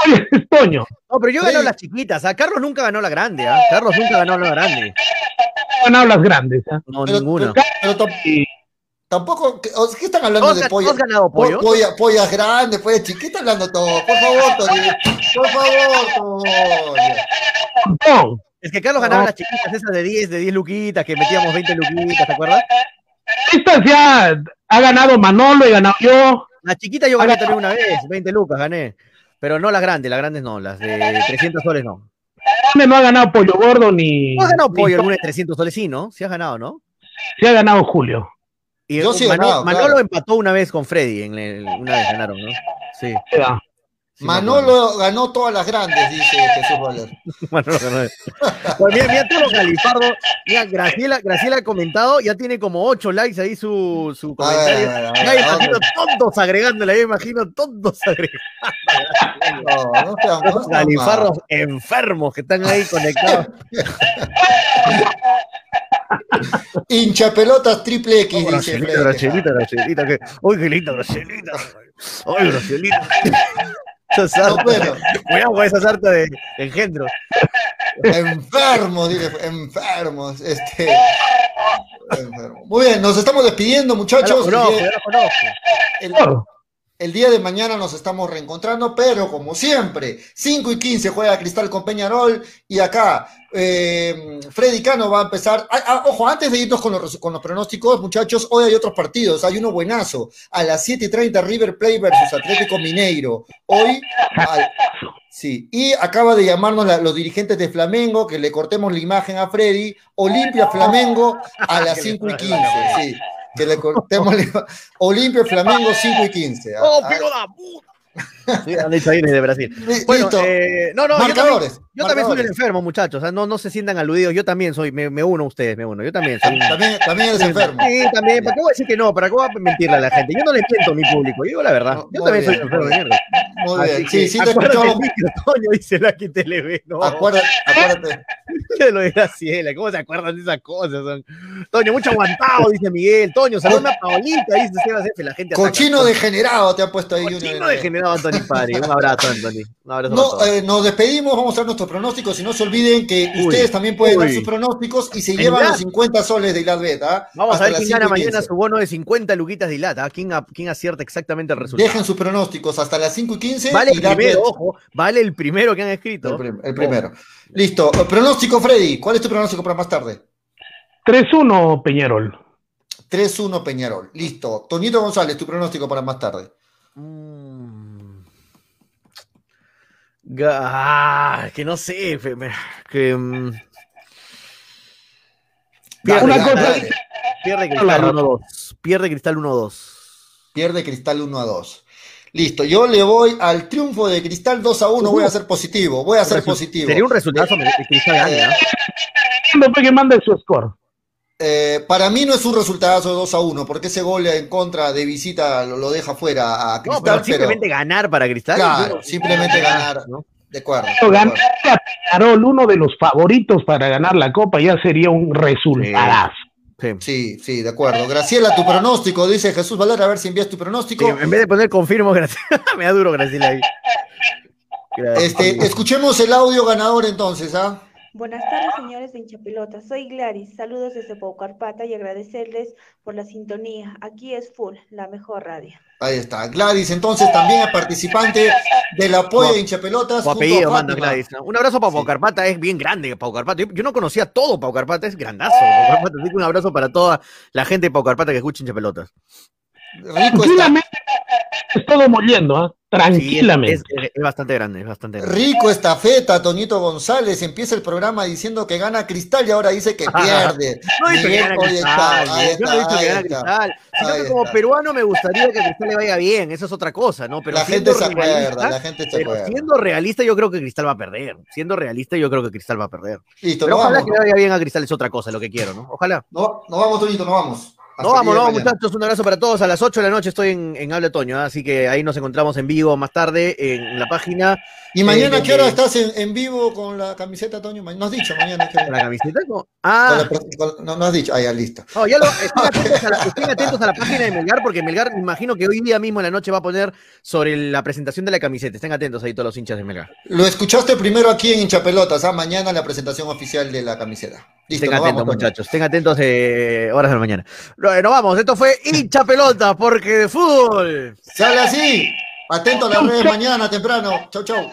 Oye, es Toño. No, pero yo Freddy. ganó las chiquitas. ¿ah? Carlos nunca ganó la grande. ¿ah? Carlos nunca ganó la grande. Han ganado las grandes. ¿ah? No, Pero- ninguna. pero- pero tam- tampoco. ¿qué, o sea, ¿qué están hablando ¿Todos de pollo? todos ganado Po- pollo? polla- pollas grandes, pollas chiquitas, ¿qué están hablando todo? Por favor, Tony. Por favor, Tony. Es que Carlos ganaba No. las chiquitas esas de 10, de 10 luquitas, que metíamos 20 luquitas, ¿te acuerdas? Estas ya ha ganado Manolo, he ganado yo. Las chiquitas yo gané también una vez, 20 lucas gané. Pero no las grandes, las grandes no, las de 300 soles no. ¿Dónde no ha ganado Pollo Gordo ni. ¿No has ganado pollo alguna de 300 soles? Sí, ¿no? Sí has ganado, ¿no? Sí ha ganado Julio. Y Yo sí he Mano- ganado, Manolo claro. empató una vez con Freddy, en el- una vez ganaron, ¿no? Sí. Manolo ganó todas las grandes, dice Jesús Valer. Manolo ganó. Pues mira, mira todos los califardos. Mira, Graciela, Graciela ha comentado, ya tiene como 8 likes ahí su, su comentario. a ver, a Ya ver, imagino tontos agregándole, ya imagino tontos agregando. No, no sean- no Los sean califardos enfermos que están ahí conectados. Hincha pelotas triple X, dice Gracielita. Gracielita, Gracielita, que. ¡Uy, qué linda, Gracielita! ¡Ay, Gracielita! Esa sarta, bueno. Cuidado con esa sarta de engendros. Enfermos, dile, enfermos. Este. enfermos. Muy bien, nos estamos despidiendo, muchachos. Ya lo conozco, El día- ya lo conozco. el- el día de mañana nos estamos reencontrando, pero como siempre, 5 y 15 juega Cristal con Peñarol y acá eh, Freddy Cano va a empezar. Ah, ah, ojo, antes de irnos con los, con los pronósticos, muchachos, hoy hay otros partidos. Hay uno buenazo. A las 7 y 30 River Plate versus Atlético Mineiro. Hoy. al- Sí, y acaba de llamarnos la- los dirigentes de Flamengo, que le cortemos la imagen a Freddy, Olimpia Flamengo a las 5 y 15, sí, que le cortemos la Olimpia Flamengo 5 y 15. ¡Oh, Ah, pico da puta! Sí, han dicho de Brasil. Bueno, eh, no, no, yo también, Marcadores, yo también soy marcadores. enfermo, muchachos. o sea, no, no se sientan aludidos. Yo también soy, me, me uno a ustedes, me uno. Yo también soy. También, también eres enfermo. Sí, también. ¿Para qué voy a decir que no? ¿Para qué voy a mentirle a la gente? Yo no le miento a mi público, yo digo la verdad. yo muy también soy bien, un enfermo muy de mierda. Muy Así bien, que, sí, sí te escuchamos. Toño, dice Lucky TV. No, Acuérdate, acuérdate. de lo de Graciela. ¿Cómo se acuerdan de esas cosas? son? Toño, mucho aguantado, dice Miguel. Toño, saludame a Paolita, dice Sebas F. La gente ataca. Cochino degenerado te ha puesto ahí. Cochino uno. degenerado, Anthony Un abrazo, Anthony. Un abrazo No, eh, nos despedimos, vamos a dar nuestros pronósticos y no se olviden que Uy, ustedes también pueden dar uy. sus pronósticos y se llevan la- los 50 soles de Iladbet. ¿ah? Vamos Hasta a ver quién gana 5 y mañana 15. su bono de 50 luquitas de Ilata. ¿Quién, a- quién acierta exactamente el resultado? Dejen sus pronósticos hasta las 5 y 15. Vale el primero, ojo. Vale el primero que han escrito. El, prim- el primero. Listo. Eh, Pronóstico, Freddy. ¿Cuál es tu pronóstico para más tarde? 3-1 Peñarol. 3-1 Peñarol. Listo. Toñito González, tu pronóstico para más tarde. Ga- Ah, que no sé. Que, mm, Cristal, dale. pierde Cristal 1-2. Pierde Cristal 1-2. Pierde Cristal 1 a 2. Listo, yo le voy al triunfo de Cristal 2 a 1. Voy a ser positivo. Voy a ser Resu- positivo. Sería un resultado que Cristal ¿ah? Después que mande su score. Eh, para mí no es un resultado de 2 a 1, porque ese gol en contra de visita lo, lo deja fuera a No, Cristal. pero, simplemente ganar para Cristal. Claro, simplemente ganar. ¿no? De acuerdo. Pero ganar a Peñarol, uno de los favoritos para ganar la Copa, ya sería un resultado. Sí, sí, de acuerdo. Graciela, tu pronóstico, dice Jesús Valera, a ver si envías tu pronóstico. Sí, en vez de poner confirmo, Graciela, me da duro Graciela ahí. Este, escuchemos el audio ganador entonces, ¿ah? Buenas tardes, señores de Hinchapelota. Soy Gladys. Saludos desde Paucarpata y agradecerles por la sintonía. Aquí es Full, la mejor radio. Ahí está. Gladys, entonces también es participante del apoyo de hinchapelotas. Su apellido a manda. Gladys. ¿no? Un abrazo para Pau Carpata, es bien grande Pau Carpata. Yo, yo no conocía todo Pau Carpata, es grandazo Pau Carpata. Así que un abrazo para toda la gente de Pau Carpata que escucha hinchapelotas. Tranquilamente, es todo moliendo, ¿ah? Tranquilamente. Es, es- es bastante grande, es bastante grande. Rico estafeta, Toñito González. Empieza el programa diciendo que gana Cristal y ahora dice que pierde. No he dicho que Miguel, gana oye, Cristal, está, ahí yo no he está, dicho que ahí gana está. Cristal, que como peruano me gustaría que Cristal le vaya bien, eso es otra cosa, ¿no? Pero La siendo gente se acuerda, realista- la gente se pero acuerda. siendo realista yo creo que Cristal va a perder, siendo realista yo creo que Cristal va a perder. Listo, pero ojalá vamos. que le vaya bien a Cristal es otra cosa, lo que quiero, ¿no? Ojalá. No, nos vamos, Toñito, nos vamos. Hasta No, vamos, no, mañana. muchachos, un abrazo para todos. A las 8 de la noche estoy en, en Habla Toño, ¿ah? así que ahí nos encontramos en vivo más tarde en la página. ¿Y mañana eh, qué hora estás en, en vivo con la camiseta, Toño? No has dicho mañana. ¿Con la camiseta? Ah. no, no has dicho. Ah, ya, listo. No, ya lo, estén, atentos a la, estén atentos a la página de Melgar, porque Melgar, me imagino que hoy día mismo en la noche va a poner sobre la presentación de la camiseta. Estén atentos ahí todos los hinchas de Melgar. Lo escuchaste primero aquí en Hinchapelotas, ¿ah? Mañana la presentación oficial de la camiseta. Listo, Estén atentos, vamos, muchachos. Estén atentos eh, horas de la mañana. No, Nos vamos. Esto fue hincha pelota, porque de fútbol. Sale así. Atento a las redes mañana temprano. Chau, chau.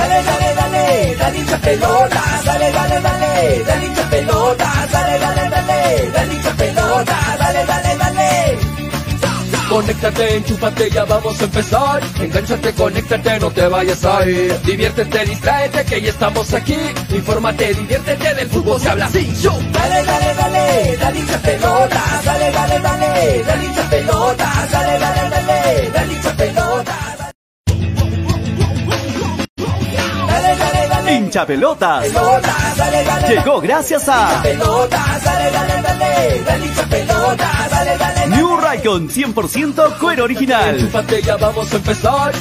Dale, dale, dale, dale hincha pelota, dale, dale, dale, dale hincha pelota, dale, dale, dale, dale hincha pelota, dale, dale, dale. conéctate, enchúfate, ya vamos a empezar. Engánchate, conéctate, no te vayas a ir. Diviértete, distráete, que ya estamos aquí. Infórmate, diviértete, del fútbol se habla así. Yo. Dale, dale, dale, dale hincha pelota. Dale, dale, dale, dale hincha pelota. Dale, dale, dale, dale hincha pelota. Hincha pelotas. Llegó gracias a. New Raycon 100% cuero original. Vamos a empezar.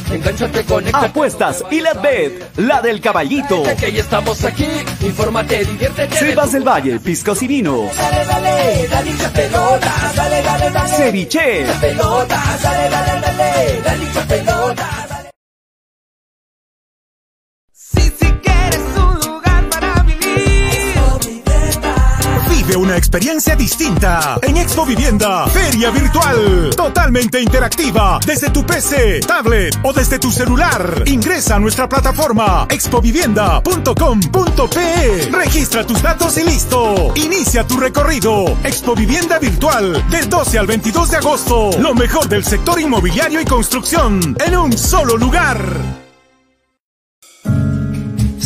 Apuestas y la bet, la del caballito. Estamos aquí. Infórmate, diviértete. Sebas del Valle, piscos y vinos. Dale, Vive una experiencia distinta en Expo Vivienda, feria virtual, totalmente interactiva, desde tu PC, tablet o desde tu celular. Ingresa a nuestra plataforma expovivienda.com.pe. Registra tus datos y listo. Inicia tu recorrido. Expo Vivienda virtual del 12 al 22 de agosto. Lo mejor del sector inmobiliario y construcción en un solo lugar.